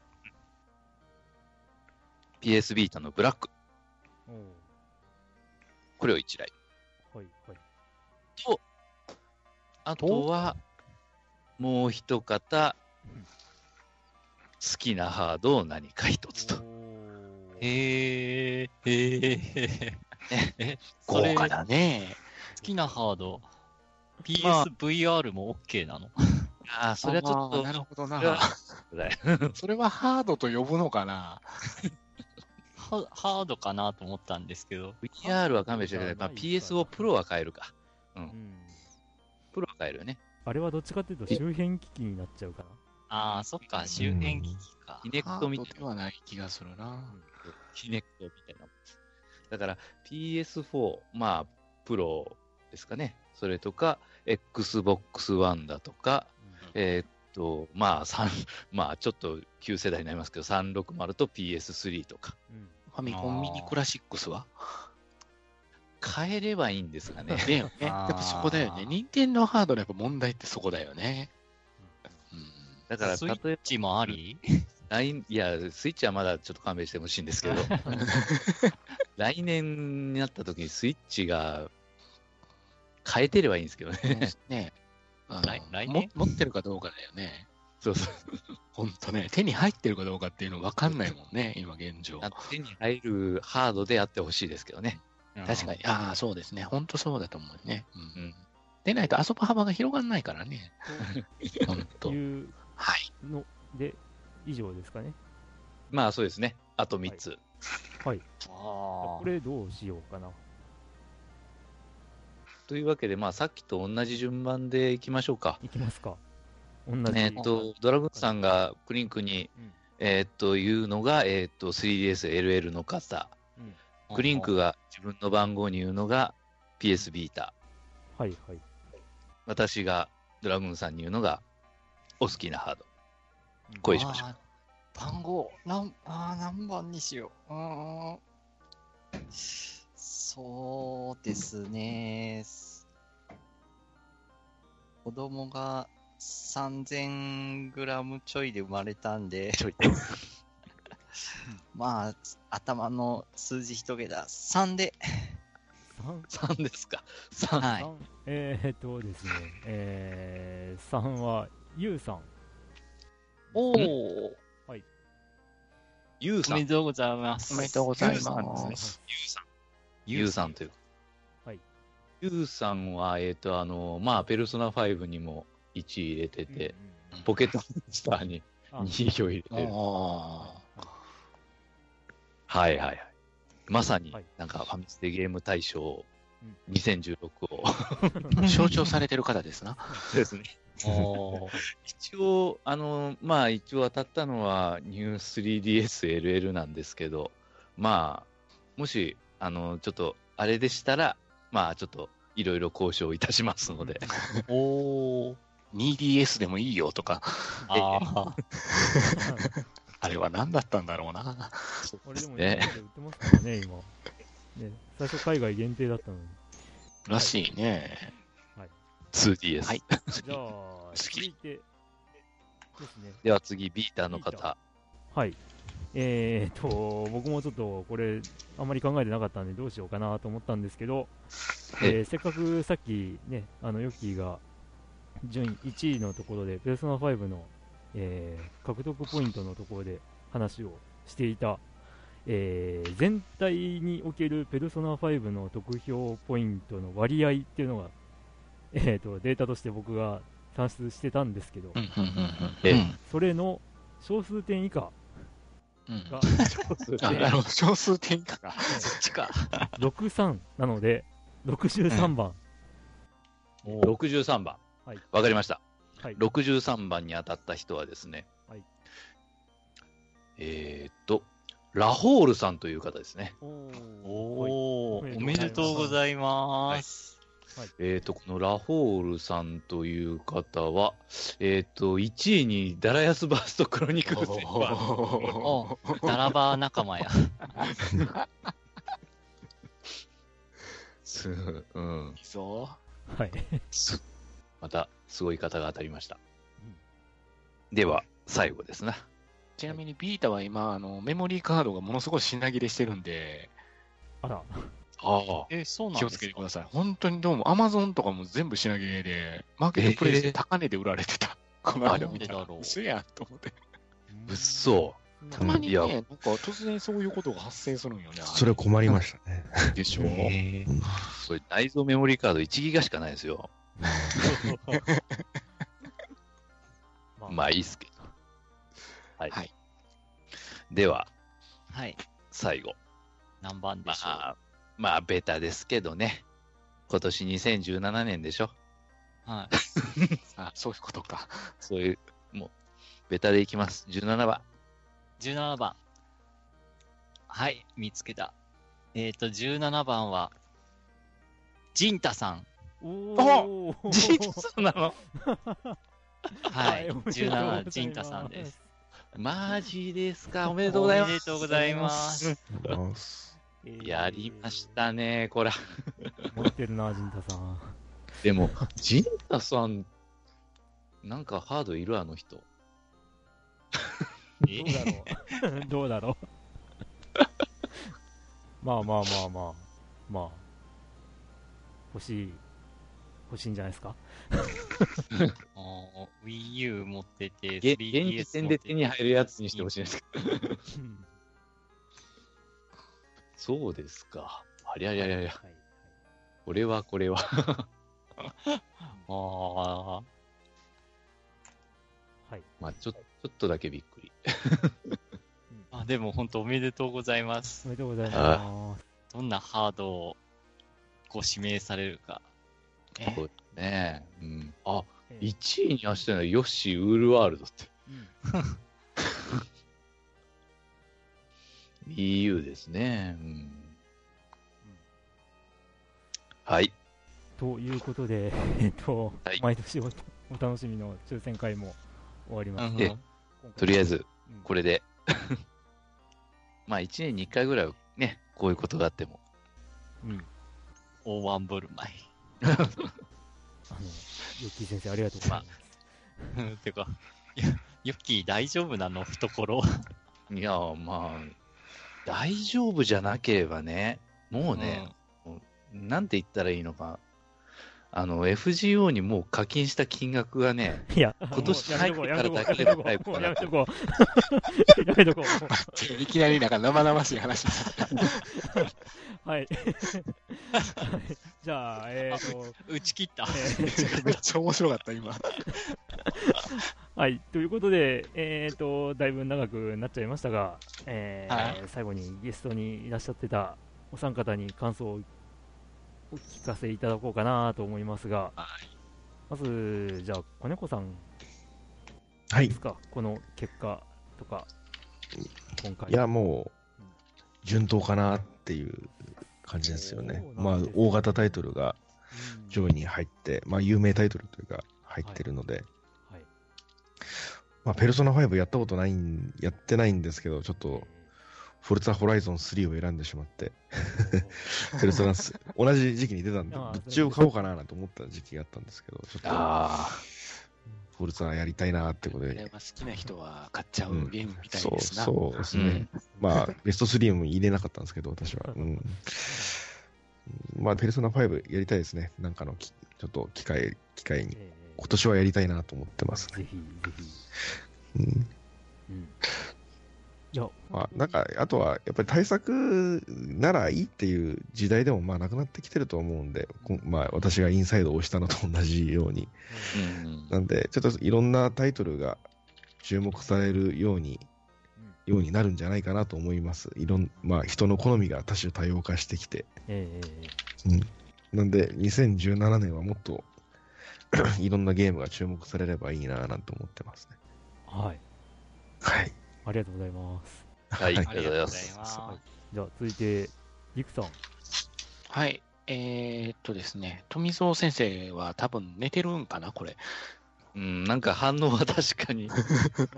PS ビータのブラック、これを一台。はい、はい。あとは、もう一方うん、好きなハードを何か一つと。へえ。へえ。え、それ、好豪華だね。きなハード、まあ PSVR も OK なの？[LAUGHS] ああ、それはちょっと、なるほどなそれ。はハードと呼ぶのかな？[LAUGHS] ハハードかなと思ったんですけど。VR は勘弁してください。PS をプロは買えるか。うん。プロは買えるよね。あれはどっちかっていうと周辺機器になっちゃうかな。ああ、そっか、周辺機器かキ。ネクトみたいな。ハードではない気がするな。キネクトみたいな。だから PS4、まあ、プロですかね。それとか、Xbox One だとか、えーっと、まあ、三まあ、ちょっと旧世代になりますけど、360と PS3 とか。うんファミコンミニクラシックスは？変えればいいんですかね。だよね。[LAUGHS] やっぱそこだよね。任天堂ハードのやっぱ問題ってそこだよね。うんだから、スイ例えばッチもあり？来、いや、スイッチはまだちょっと勘弁してほしいんですけど、[LAUGHS] [LAUGHS] 来年になった時にスイッチが変えてればいいんですけどね。ね [LAUGHS] 持ってるかどうかだよね。そうそう。ほんとね。手に入ってるかどうかっていうの分かんないもんね、今現状。手に入るハードであってほしいですけどね。確かに。ああ、そうですね。ほんとそうだと思うね。う。うんん。でないと遊ぶ幅が広がんないからね。ほんと。というはい。ので、以上ですかね。まあそうですね。あと3つ。はい。あこれどうしようかな。というわけで、まあさっきと同じ順番でいきましょうか。いきますか。同じ。えーっと、ドラグーンさんがクリンクに、うんえーっと、言うのが、えーっと、3DSLL の方。うんクリンクが自分の番号に言うのが PS ビータ。はいはい。私がドラグーンさんに言うのがお好きなハード。こうしましょう。番号、なん、あー何番にしよう。うーん。そうですね。子供が3000グラムちょいで生まれたんで、[LAUGHS] まあ、頭の数字一桁、3で、3、3ですか。3。はい。三？えーっとですね、えー、3は、ゆうさん。おお、ユウさん。ユおめでとうございます。おめでとうございま。ですウさん。ユウさんという。はい。ユウさんは、えっ、と、あの、まあ、ペルソナ5にも1入れてて、ポケットモンスターにあ2票入れてる。あはいはいはい。まさにはい、なんかファミステゲーム大賞うん2016を。あ。[LAUGHS] 象徴されてる方ですな。ですね。一応、あの、まあ一応当たったのはニュー 3DSLL なんですけど、まあ、もし、あの、ちょっと、あれでしたら、まあちょっと、いろいろ交渉いたしますので。[LAUGHS] おー [LAUGHS] 2DS でもいいよとか、あー [LAUGHS] あれは何だったんだろうな。俺でもね日本で売ってますからね、今。ね、最初海外限定だったのに。らしいね。2DS。はい。じゃあ、続いてですね。では次、ビーターの方。はい。えー、と、僕もちょっとこれ、あんまり考えてなかったんで、どうしようかなと思ったんですけど、えーせっかくさっきね、あの、ヨッキーが順位1位のところで、ペルソナ5の、えー獲得ポイントのところで話をしていた、えー全体におけるペルソナ5の得票ポイントの割合っていうのが、えー、とデータとして僕が算出してたんですけど、それの小数点以下うんがあなるほど、小数点以下か。そっちか。63なので、63番。63番。はいわかりました。はい。63番に当たった人はですね、はいえーっと、ラホールさんという方ですね。おーおおめでとうございます。えーっと、このラホールさんという方は、えーっと、1位にダラヤスバーストクロニクル全般。おダラバー仲間や。すうん。いいぞ。はい。すまた、すごい方が当たりました。では、最後ですな。ちなみにビータは今、あの、メモリーカードがものすごい品切れしてるんで、あら、ああ。え、そうなん気をつけてください。本当にどうも、アマゾンとかも全部品切れで、マーケットプレイスで高値で売られてた。この間見たら嘘やんと思って。うっそ。たまにね、なんか突然そういうことが発生するんよね。それ困りましたね。でしょ？へーこれ内蔵メモリーカード1ギガしかないですよ。[LAUGHS] まあ、まあいいっすけど。はい。はいでは、はい。最後。何番でしょう？まあ、まあ、ベタですけどね。今年2017年でしょはい。[LAUGHS] あ、そういうことか。そういう、もう、ベタでいきます。17番。17番。はい、見つけた。えっ、と、17番は、ジンタさん。おおジートさんなの？[LAUGHS] はい、おめでとうござい17ますジンタさんです。マジですか。おめでとうございます。おめでとうございます。[LAUGHS] えーやりましたね、これ。持ってるな、陣太さん。でも、ジンタさん、なんかハードいるあの人。[LAUGHS] どうだろう。[LAUGHS] どうだろう。[LAUGHS] まあまあまあまあ。まあ。欲しい。欲しいんじゃないですか。Wii U 持ってて、げ 3DS 現時点で手に入るやつにしてほしいんですけど。うんそうですか。ありゃりゃりゃりゃ。はいこれはこれは。[LAUGHS] ああ、はい。まあちょ、ちょっとだけびっくり。あでも本当おめでとうございます。おめでとうございます。どんなハードをご指名されるか。ねそうね。うん。あ、えー1位にはしてないヨッシーウールワールドって。うん、[LAUGHS] EU ですね。うん。はい。ということで、えっと、はい毎年おお楽しみの抽選会も終わりまして、えとりあえず、うんこれで。[LAUGHS] まあ、1年に1回ぐらいはね、こういうことがあっても。うん、大盤振る舞あの、ヨッキー先生ありがとうございます。い。[LAUGHS] てか、いや、ユッキー大丈夫なの？懐。いや、まあ、大丈夫じゃなければね、もうね、なんて言ったらいいのか。あの、FGO にもう課金した金額がね、[LAUGHS] いや、今年入ってからだけやめとこうでももうやめとこう。やめとこう。[LAUGHS] いきなりなんか生々しい話になった。[LAUGHS] はい。はいじゃあ、えっ、と、打ち切った。えーめっちゃ面白かった、今。はい。ということで、えっ、と、だいぶ長くなっちゃいましたが、えーはい最後にゲストにいらっしゃってたお三方に感想をお聞かせいただこうかなと思いますが、まず、じゃあ、子猫さんはいで。すか、この結果とか、今回。いや、もう、順当かなっていう感じですよね。まあ大型タイトルがうん上位に入って、まあ、有名タイトルというか、入ってるので、はい。まあ、ペルソナ5やったことないん、やってないんですけど、ちょっと、フォルツァホライゾン3を選んでしまって、ペルソナス、同じ時期に出たんで、どっちを買おうかななんて思った時期があったんですけど、ちょっと、あフォルツァやりたいなってことで、好きな人は買っちゃううんゲームみたいそう、ですな。そうですね。うんまあ、ベスト3も入れなかったんですけど、私は。うん。[LAUGHS] まあ、ペルソナ5やりたいですね。なんかのき、ちょっと機会、機会に。え今年はやりたいなと思ってますね。ーぜひ、ぜひ。うん。うん。いや、まあ、なんか、あとは、やっぱり対策ならいいっていう時代でも、まあ、なくなってきてると思うんで、まあ、私がインサイドを押したのと同じように。ーうんなんで、ちょっといろんなタイトルが注目されるように、ようになるんじゃないかなと思います。いろん、まあ、人の好みが多種多様化してきて。えーうん。なんで、2017年はもっと、[CLEARS THROAT] いろんなゲームが注目されればいいななんて思ってますね。はい。はい。ありがとうございます。はい、ありあがとうございます。ます。じゃあ、続いて、リクさん。はい。えーっとですね、富蔵先生は多分寝てるんかな、これ。うん、なんか反応は [LAUGHS] 確かに。な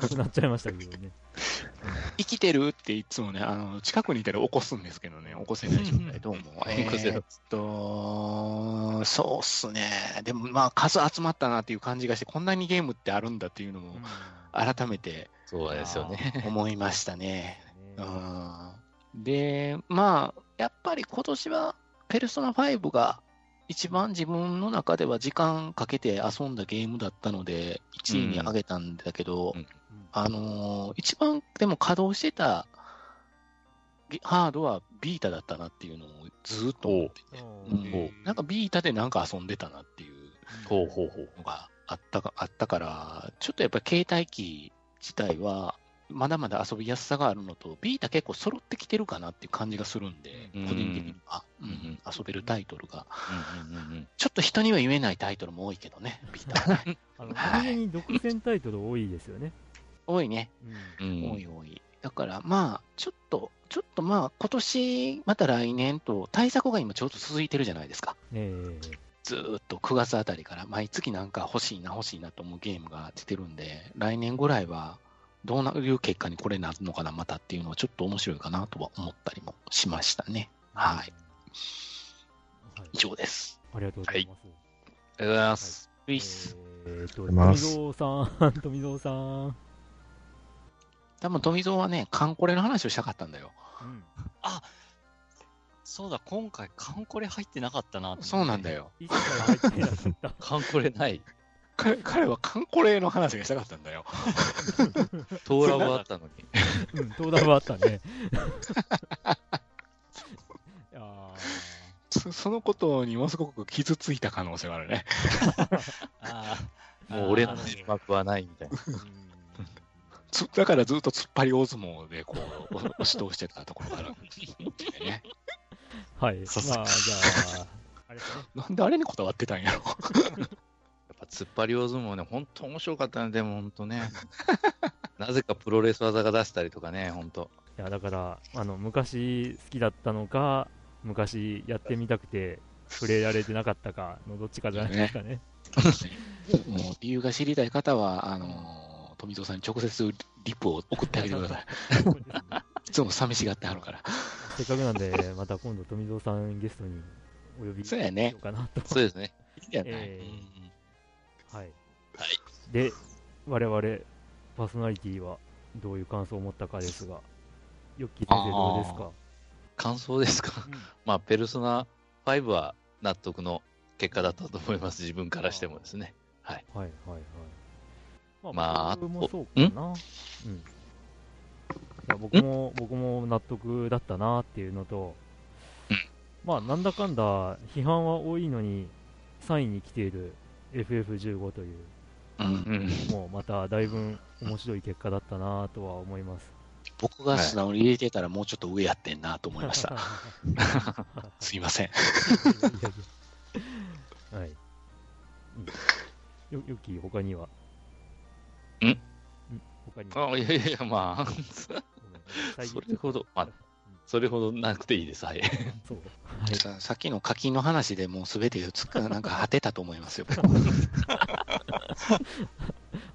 くなっちゃいましたけどね。生きてるっていつもね、あの、近くにいたら起こすんですけどね、起こせない状態、どうも。えっと、そうっすね。でもまあ、数集まったなっていう感じがして、こんなにゲームってあるんだっていうのも、改めてそうですよね。思いましたね。[LAUGHS] ねうんで、まあ、やっぱり今年は、ペルソナ5が一番自分の中では時間かけて遊んだゲームだったので、1位に上げたんだけど、うん。あのー一番でも稼働してたゲハードはビータだったなっていうのをずーっと思ってて、う。ん。う。んなんかビータでなんか遊んでたなっていう。のがあったかあったから、ちょっとやっぱり携帯機自体は、まだまだ遊びやすさがあるのと、ビータ結構揃ってきてるかなっていう感じがするんで、うん個人的には、うんうん遊べるタイトルが。うんうんうんうんちょっと人には言えないタイトルも多いけどね、ビータはね。[LAUGHS] あの、はいに独占タイトル多いですよね。多いね。うん多い多い。だからまあ、ちょっと、ちょっとまあ、今年、また来年と、対策が今ちょうど続いてるじゃないですか。ええずーっと9月あたりから毎月なんか欲しいな欲しいなと思うゲームが出てるんで、来年ぐらいはどういう結果にこれなるのかな、またっていうのはちょっと面白いかなとは思ったりもしましたね。はい。はい以上です。ありがとうございます。ありがとうございます。ウィス。えーと、ありがとうございます富蔵さん、富蔵さん。多分富蔵はね、カンコレの話をしたかったんだよ。うん。そうだ、今回カンコレ入ってなかったなとそうなんだよ。よ。いつから入ってなかった。[LAUGHS] [LAUGHS] カンコレない。彼彼はカンコレの話がしたかったんだよ。[LAUGHS] トーラブあったのに。[LAUGHS] うん、東大はあったね。[LAUGHS] いやそそのことにものすごく傷ついた可能性があるね。あーもう俺のあー字幕はないみたいな。だからずっと突っ張り大相撲でこう、押し通してたところから。ね、はい。さすがまあ、じゃあ、あれですね。なんであれにこだわってたんやろ。突っ張り大相撲ね、本当面白かったね、でも本当ね。[LAUGHS] なぜかプロレス技が出したりとかね、本当。いや、だから、あの、昔好きだったのか、昔やってみたくて、触れられてなかったかのどっちかじゃないですかね。[LAUGHS] もう理由が知りたい方は、あのー富蔵さんに直接リップを送ってあげてください。[LAUGHS] いつも寂しがってはるから。せっかくなんで、また今度、富蔵さんゲストにお呼びしよそうやねうかなと。そうですね。いいんじゃない、えうんはい。はい。で、我々、パーソナリティはどういう感想を持ったかですが、ヨッキー先生どうですか？感想ですか？[LAUGHS] まあ、ペルソナ5は納得の結果だったと思います、自分からしてもですね。はい。はいはいはい。まあ僕もそうかな。うん？いや僕も、僕も納得だったなっていうのと、うんまあ、なんだかんだ、批判は多いのに、3位に来ている FF15 という、うんうん。もうまただいぶ面白い結果だったなとは思います。僕が素直に入れてたらもうちょっと上やってんなと思いました。[LAUGHS] すいません。はい。うんよ、よき他には？ん？ん他には？あいやいやまあ、それほど、まあ、それほどなくていいです。はい。そう。はい。ささっきの課金の話でもうすべてつか [LAUGHS] なんか果てたと思いますよ。[LAUGHS]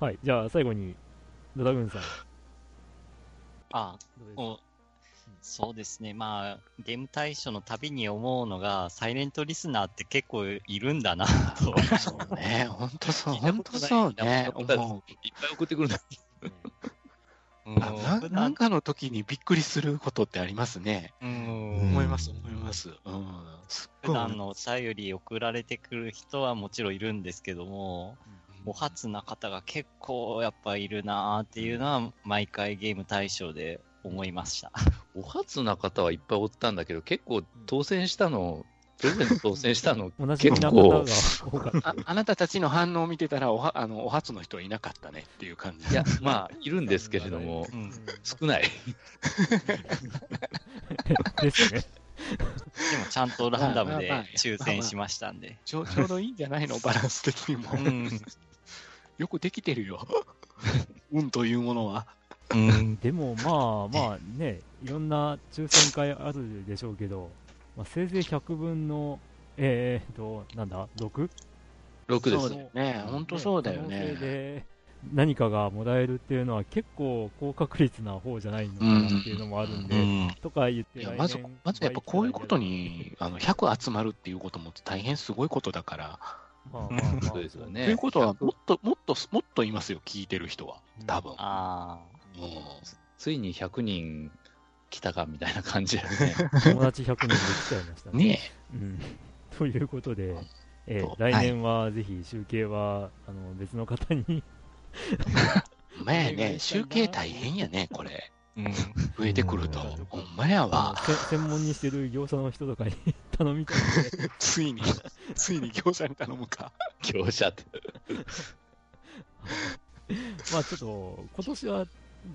はい。じゃあ最後に、ドラグーンさん。あおそうですね。まあ、ゲーム対象のたびに思うのが、サイレントリスナーって結構いるんだなと。そうね、本当そう、本当そうね。いっぱい送ってくるんだ。うんあななんかの時にびっくりすることってありますね。うん思います、思います。うん。普段のお便り送られてくる人はもちろんいるんですけども、お初な方が結構やっぱいるなーっていうのは、毎回ゲーム対象で思いました。お初な方はいっぱいおったんだけど、結構当選したの、プレゼント当選したの、[LAUGHS] 同じみな結構あ。あなたたちの反応を見てたらおはあの、お初の人はいなかったねっていう感じ。いや、まあ、いるんですけれども、うん少ない。[LAUGHS] ですね。でもちゃんとランダムで抽選しましたんで。ちょうちょうどいいんじゃないの？バランス的にも。うん。[LAUGHS] よくできてるよ。運というものは。うん。でもまあまあね、いろんな抽選会あるでしょうけど、まあ、せいぜい100分の、えー、と、なんだ、6? 6ですそうだ。よね。本当そうだよね。で何かがもらえるっていうのは結構高確率な方じゃないのかなっていうのもあるんで、うん。とか言ってまず、まずやっぱこういうことに、あの、100集まるっていうことも大変すごいことだから。まあまあまあそうですよとね。いうことは、もっと、もっと、もっといますよ、聞いてる人は。多分。あうんついに100人来たかみたいな感じだよね。[LAUGHS] 友達100人できちゃいましたね。ねうん、ということで、えー来年はぜひ集計は、あの別の方にえ。[LAUGHS] まやね、集計大変やね、これ。うん。増えてくると。ほんまやわ。せ専門にしてる業者の人とかに [LAUGHS] 頼みたいついに、ついに業者に頼むか。業者って。まあちょっと、今年は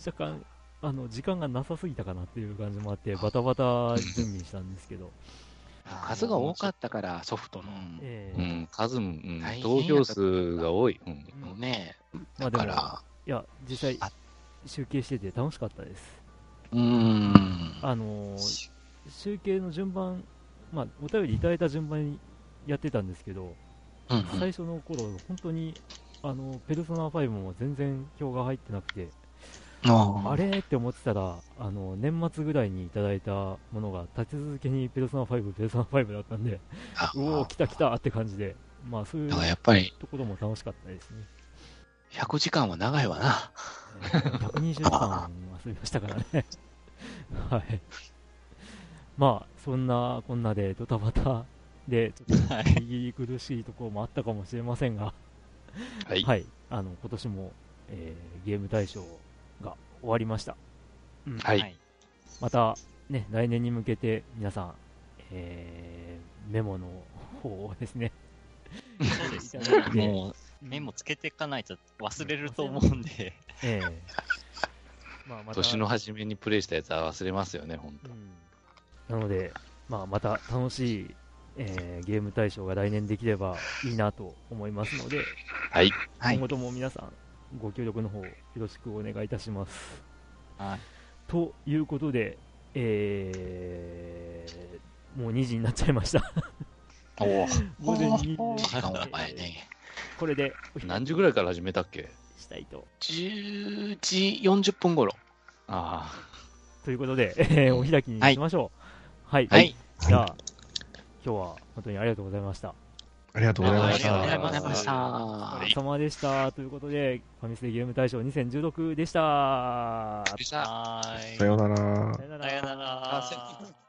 若干、あの時間がなさすぎたかなっていう感じもあって、バタバタ準備したんですけど、数が多かったから、ソフトの。えーうん、数も、うん投票数が多い。うん。ね、まあでもだから、いや、実際あ、集計してて楽しかったです。うーん。あのー集計の順番、まあ、お便りいただいた順番にやってたんですけど、うんうん。最初の頃本当にあのペルソナ5も全然票が入ってなくて、ああれって思ってたら、あの年末ぐらいにいただいたものが立て続けにペルソナ5、ペルソナ5だったんで、あうおー、来た来たって感じで、まあそういうだからやっぱり、ところも楽しかったですね。100時間は長いわな。120時間遊びましたからね。[LAUGHS] はい。まあ、そんなこんなでドタバタで、ちょっとはい。右苦しいところもあったかもしれませんが、はい。はい、あの今年も、えーゲーム大賞が終わりました。うんはい。また、ね、来年に向けて皆さん、えーメモの方をですね、そうですね。もう、うんメモつけていかないと忘れると思うんで。ええまあ、また年の初めにプレイしたやつは忘れますよね、本当。うんなので、まあ、また楽しい、えーゲーム大賞が来年できればいいなと思いますので、はい。はい今後とも皆さん、ご協力の方よろしくお願いいたします。はい。ということで、えーもう2時になっちゃいました。おお。午前2時前ね。これで何き時ぐらいから始めたっけしたいと。10時40分頃。あということで、えーお開きにしましょう。はい。はい。じゃあ、今日は本当にありがとうございました。ありがとうございましありがとうございた。ました。お疲れ様でした。ということで、ファミステゲーム大賞2016でした。はーい。さようなら。さよなさよなら。